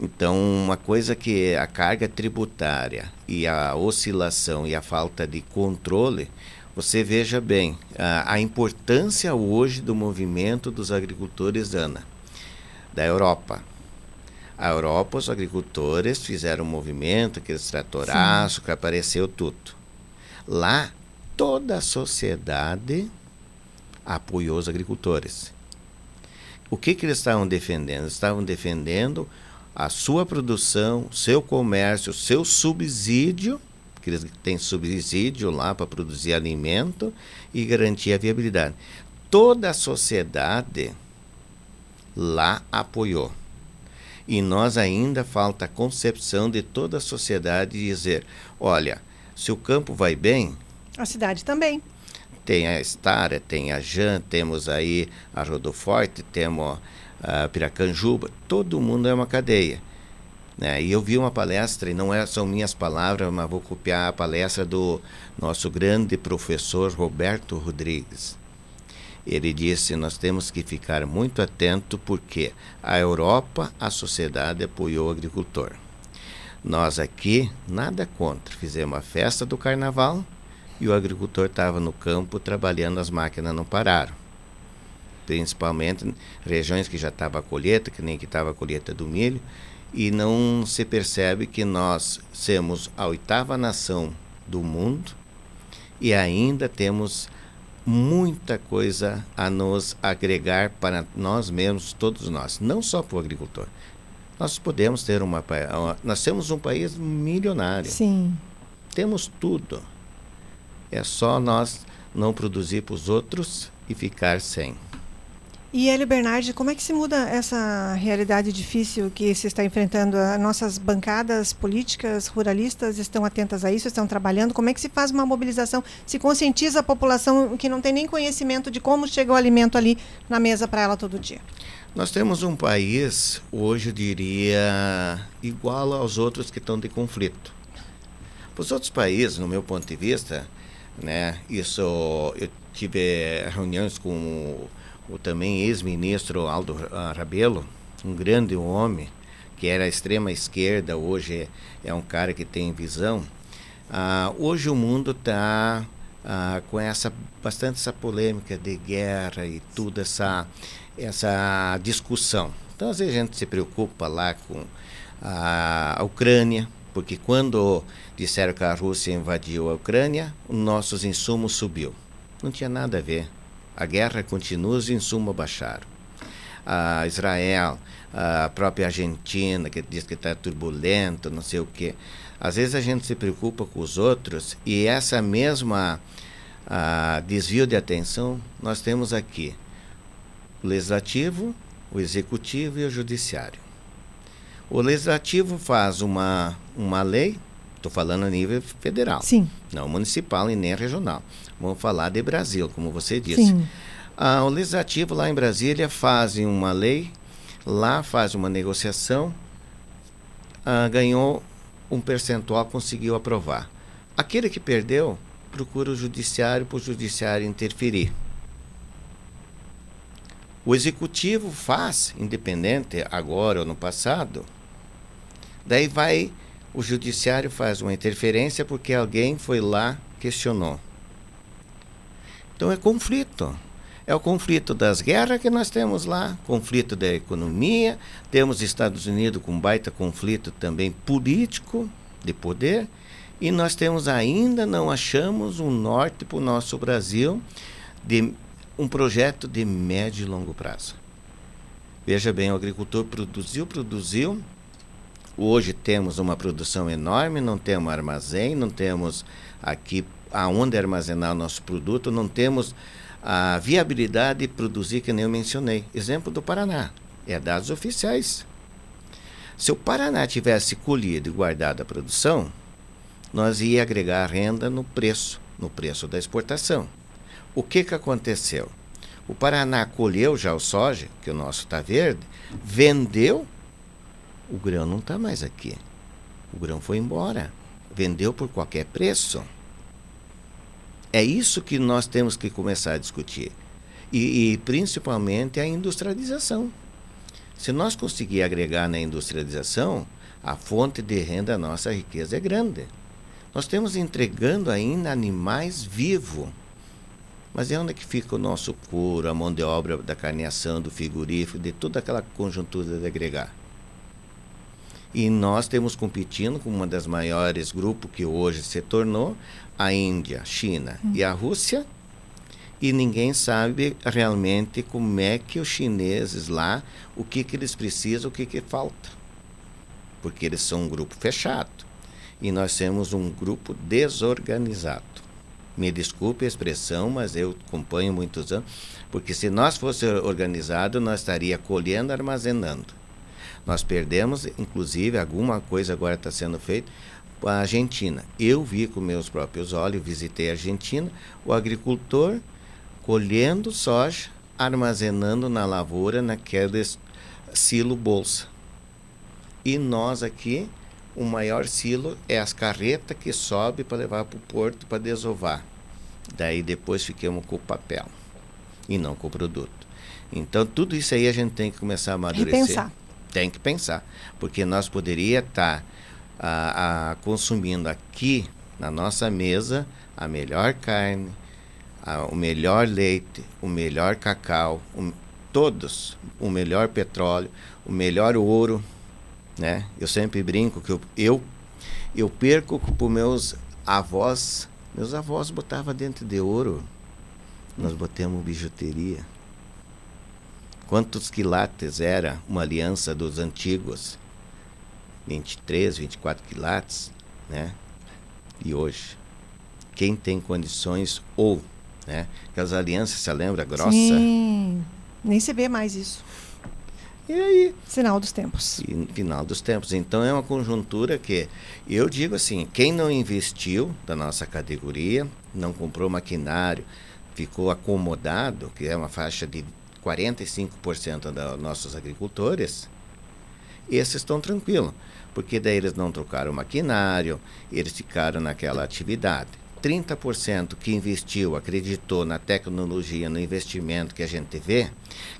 Então, uma coisa que a carga tributária e a oscilação e a falta de controle, você veja bem a, a importância hoje do movimento dos agricultores Ana, da Europa. A Europa, os agricultores fizeram um movimento, aqueles tratoraços, que apareceu tudo. Lá, toda a sociedade apoiou os agricultores. O que, que eles estavam defendendo? Eles estavam defendendo a sua produção, seu comércio, seu subsídio, que eles têm subsídio lá para produzir alimento e garantir a viabilidade. Toda a sociedade lá apoiou. E nós ainda falta a concepção de toda a sociedade dizer, olha, se o campo vai bem, a cidade também. Tem a Estara, tem a Jan, temos aí a Rodoforte, temos a Piracanjuba, todo mundo é uma cadeia. Né? E eu vi uma palestra, e não é, são minhas palavras, mas vou copiar a palestra do nosso grande professor Roberto Rodrigues. Ele disse: nós temos que ficar muito atento porque a Europa, a sociedade apoiou o agricultor. Nós aqui, nada contra, fizemos a festa do carnaval e o agricultor estava no campo trabalhando, as máquinas não pararam principalmente regiões que já estava a colheita, que nem que estava a colheita do milho, e não se percebe que nós somos a oitava nação do mundo e ainda temos muita coisa a nos agregar para nós mesmos, todos nós, não só para o agricultor. Nós podemos ter uma, nós temos um país milionário. Sim. Temos tudo. É só nós não produzir para os outros e ficar sem. E Hélio Bernardi, como é que se muda essa realidade difícil que se está enfrentando? As nossas bancadas políticas ruralistas estão atentas a isso, estão trabalhando. Como é que se faz uma mobilização? Se conscientiza a população que não tem nem conhecimento de como chega o alimento ali na mesa para ela todo dia? Nós temos um país, hoje eu diria, igual aos outros que estão de conflito. Para os outros países, no meu ponto de vista, né, isso eu tive reuniões com o também ex-ministro Aldo Rabelo, um grande homem, que era extrema esquerda, hoje é, é um cara que tem visão. Ah, hoje o mundo está ah, com essa bastante essa polêmica de guerra e tudo essa essa discussão. Então às vezes a gente se preocupa lá com a, a Ucrânia, porque quando disseram que a Rússia invadiu a Ucrânia, os nossos insumos subiu. Não tinha nada a ver. A guerra continua, os insumos baixaram. A Israel, a própria Argentina, que diz que está turbulento, não sei o quê. Às vezes a gente se preocupa com os outros e essa mesma desvio de atenção nós temos aqui o legislativo, o executivo e o judiciário. O legislativo faz uma, uma lei, estou falando a nível federal, Sim. não municipal e nem regional. Vamos falar de Brasil, como você disse. Sim. Ah, o legislativo lá em Brasília faz uma lei, lá faz uma negociação, ah, ganhou um percentual, conseguiu aprovar. Aquele que perdeu, procura o judiciário para o judiciário interferir. O executivo faz, independente agora ou no passado, daí vai, o judiciário faz uma interferência porque alguém foi lá, questionou. Então é conflito. É o conflito das guerras que nós temos lá, conflito da economia, temos Estados Unidos com baita conflito também político de poder, e nós temos ainda não achamos um norte para o nosso Brasil de um projeto de médio e longo prazo. Veja bem, o agricultor produziu, produziu. Hoje temos uma produção enorme, não temos armazém, não temos aqui aonde armazenar o nosso produto, não temos a viabilidade de produzir, que nem eu mencionei. Exemplo do Paraná, é dados oficiais. Se o Paraná tivesse colhido e guardado a produção, nós ia agregar renda no preço, no preço da exportação. O que, que aconteceu? O Paraná colheu já o soja, que o nosso está verde, vendeu, o grão não está mais aqui. O grão foi embora. Vendeu por qualquer preço. É isso que nós temos que começar a discutir. E, e principalmente a industrialização. Se nós conseguir agregar na industrialização, a fonte de renda, nossa riqueza é grande. Nós temos entregando ainda animais vivos. Mas é onde que fica o nosso couro, a mão de obra da carneação, do frigorífico, de toda aquela conjuntura de agregar? E nós temos competindo com uma das maiores grupos que hoje se tornou a Índia, China e a Rússia. E ninguém sabe realmente como é que os chineses lá, o que, que eles precisam, o que, que falta. Porque eles são um grupo fechado. E nós temos um grupo desorganizado. Me desculpe a expressão, mas eu acompanho muitos anos, porque se nós fosse organizado, nós estaria colhendo, armazenando. Nós perdemos, inclusive, alguma coisa agora está sendo feita a Argentina. Eu vi com meus próprios olhos, visitei a Argentina, o agricultor colhendo soja, armazenando na lavoura, naquele silo bolsa. E nós aqui, o maior silo é as carretas que sobe para levar para o porto para desovar. Daí depois ficamos com o papel e não com o produto. Então tudo isso aí a gente tem que começar a amadurecer. Repensar tem que pensar, porque nós poderia estar tá, consumindo aqui na nossa mesa a melhor carne, a, o melhor leite, o melhor cacau, um, todos, o melhor petróleo, o melhor ouro, né? Eu sempre brinco que eu eu, eu perco por meus avós, meus avós botavam dentro de ouro, nós botamos bijuteria. Quantos quilates era uma aliança dos antigos? 23, 24 quilates, né? E hoje, quem tem condições ou, né? Aquelas alianças, você lembra, grossa? Sim, nem se vê mais isso. E aí? Sinal dos tempos. E, final dos tempos. Então é uma conjuntura que eu digo assim, quem não investiu da nossa categoria, não comprou maquinário, ficou acomodado, que é uma faixa de 45% dos nossos agricultores, esses estão tranquilos, porque daí eles não trocaram maquinário, eles ficaram naquela atividade. 30% que investiu, acreditou na tecnologia, no investimento que a gente vê,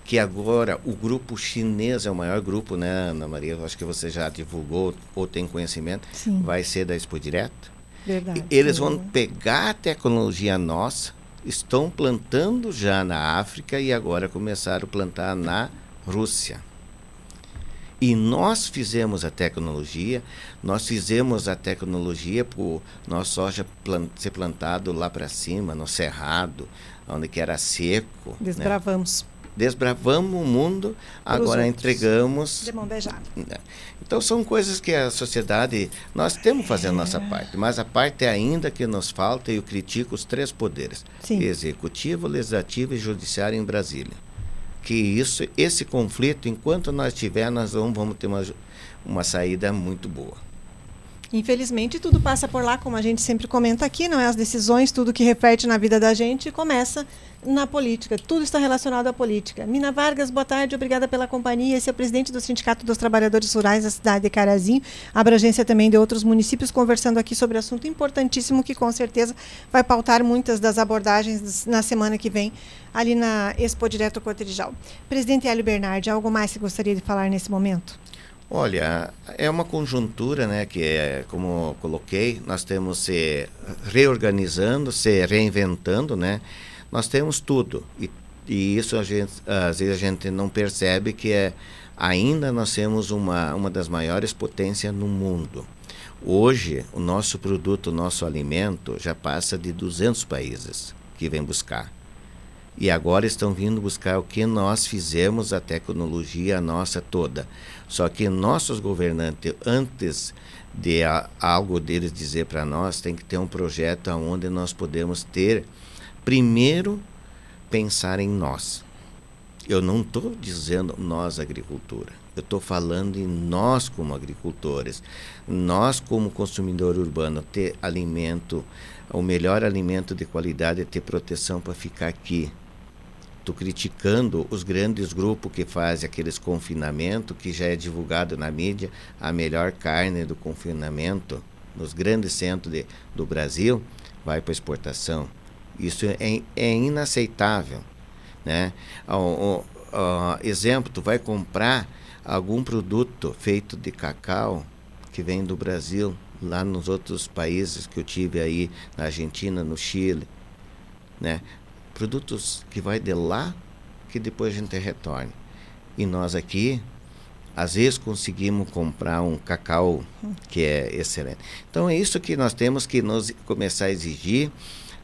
que agora o grupo chinês é o maior grupo, né, Ana Maria? Acho que você já divulgou ou tem conhecimento, Sim. vai ser da Expo Direto. Verdade. Eles vão pegar a tecnologia nossa, estão plantando já na África e agora começaram a plantar na Rússia. E nós fizemos a tecnologia, nós fizemos a tecnologia para o nosso soja plant, ser plantado lá para cima, no cerrado, onde que era seco. Né? Desbravamos. Né? desbravamos o mundo, Por agora entregamos. De mão beijada. Né? Então são coisas que a sociedade. Nós temos que fazer a nossa parte, mas a parte ainda que nos falta, e eu critico os três poderes: Sim. executivo, legislativo e judiciário em Brasília. Que isso, esse conflito, enquanto nós tivermos, nós vamos, vamos ter uma, uma saída muito boa. Infelizmente, tudo passa por lá, como a gente sempre comenta aqui, não é? As decisões, tudo que reflete na vida da gente começa na política. Tudo está relacionado à política. Mina Vargas, boa tarde, obrigada pela companhia. Esse é o presidente do Sindicato dos Trabalhadores Rurais da cidade de Carazinho, abrangência também de outros municípios, conversando aqui sobre assunto importantíssimo que com certeza vai pautar muitas das abordagens na semana que vem ali na Expo Direto Cotrijal. Presidente Hélio Bernardi, algo mais que gostaria de falar nesse momento? Olha, é uma conjuntura, né, que é, como coloquei, nós temos se reorganizando, se reinventando, né? Nós temos tudo e, e isso a gente, às vezes a gente não percebe que é ainda nós temos uma uma das maiores potências no mundo. Hoje, o nosso produto, o nosso alimento já passa de 200 países que vem buscar. E agora estão vindo buscar o que nós fizemos, a tecnologia nossa toda. Só que nossos governantes, antes de a, algo deles dizer para nós, tem que ter um projeto onde nós podemos ter, primeiro, pensar em nós. Eu não estou dizendo nós, agricultura. Eu estou falando em nós como agricultores, nós como consumidor urbano, ter alimento, o melhor alimento de qualidade, ter proteção para ficar aqui, Estou criticando os grandes grupos que fazem aqueles confinamento que já é divulgado na mídia a melhor carne do confinamento nos grandes centros de, do Brasil vai para exportação. Isso é, é inaceitável, né? O, o, o, exemplo, tu vai comprar algum produto feito de cacau que vem do Brasil, lá nos outros países que eu tive aí, na Argentina, no Chile, né? Produtos que vai de lá que depois a gente retorne. E nós aqui, às vezes conseguimos comprar um cacau que é excelente. Então é isso que nós temos que nos começar a exigir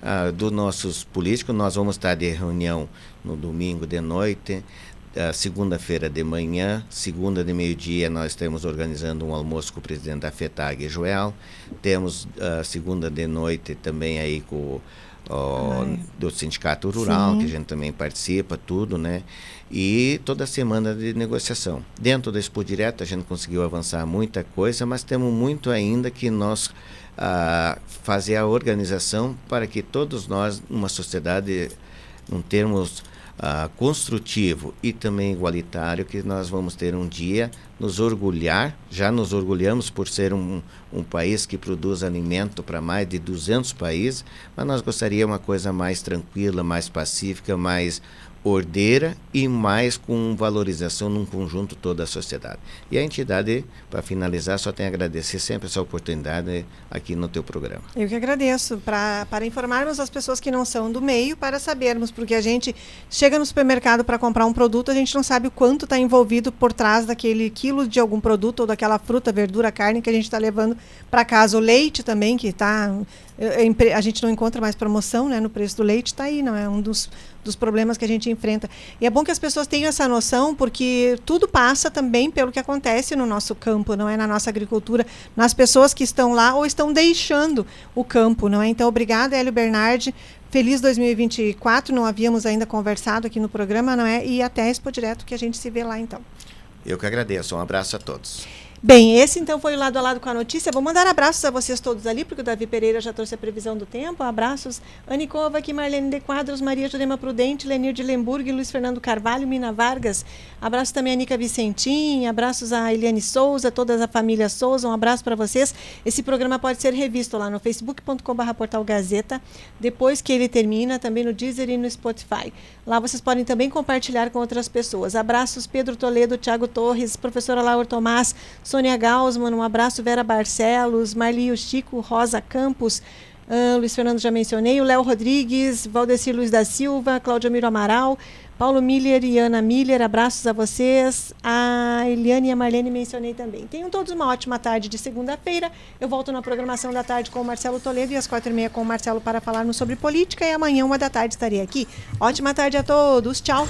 uh, dos nossos políticos. Nós vamos estar de reunião no domingo de noite, uh, segunda-feira de manhã, segunda de meio-dia nós estamos organizando um almoço com o presidente da FETAG, Joel. Temos uh, segunda de noite também aí com o do sindicato rural, Sim. que a gente também participa, tudo, né? E toda semana de negociação. Dentro da Expo Direto a gente conseguiu avançar muita coisa, mas temos muito ainda que nós uh, fazer a organização para que todos nós, numa sociedade, num termos uh, construtivo e também igualitário, que nós vamos ter um dia nos orgulhar, já nos orgulhamos por ser um, um país que produz alimento para mais de 200 países, mas nós gostaríamos uma coisa mais tranquila, mais pacífica, mais ordeira e mais com valorização num conjunto toda a sociedade. E a entidade, para finalizar, só tem a agradecer sempre essa oportunidade aqui no teu programa. Eu que agradeço, para informarmos as pessoas que não são do meio, para sabermos, porque a gente chega no supermercado para comprar um produto, a gente não sabe o quanto está envolvido por trás daquele quilo de algum produto ou daquela fruta, verdura, carne que a gente está levando para casa. O leite também, que está a gente não encontra mais promoção né, no preço do leite, está aí, não é um dos, dos problemas que a gente enfrenta. E é bom que as pessoas tenham essa noção, porque tudo passa também pelo que acontece no nosso campo, não é na nossa agricultura, nas pessoas que estão lá ou estão deixando o campo, não é? Então, obrigada, Hélio Bernardi. Feliz 2024, não havíamos ainda conversado aqui no programa, não é? E até Expo Direto, que a gente se vê lá então. Eu que agradeço. Um abraço a todos. Bem, esse então foi o lado a lado com a notícia. Vou mandar abraços a vocês todos ali, porque o Davi Pereira já trouxe a previsão do tempo. Abraços, Anicova aqui, Marlene de Quadros, Maria Jurema Prudente, Lenir de Lemburgo e Luiz Fernando Carvalho, Mina Vargas. Abraço também a Nica Vicentim, abraços a Eliane Souza, toda a família Souza. Um abraço para vocês. Esse programa pode ser revisto lá no facebook.com.br portal Gazeta, depois que ele termina, também no Deezer e no Spotify. Lá vocês podem também compartilhar com outras pessoas. Abraços, Pedro Toledo, Tiago Torres, professora Laura Tomás, Sônia Gaussman, um abraço, Vera Barcelos, Marlio Chico, Rosa Campos, uh, Luiz Fernando já mencionei, o Léo Rodrigues, Valdecir Luiz da Silva, Cláudio Miro Amaral, Paulo Miller e Ana Miller, abraços a vocês. A Eliane e a Marlene mencionei também. Tenham todos uma ótima tarde de segunda-feira. Eu volto na programação da tarde com o Marcelo Toledo e às quatro e meia com o Marcelo para falarmos sobre política. E amanhã, uma da tarde, estarei aqui. Ótima tarde a todos. Tchau.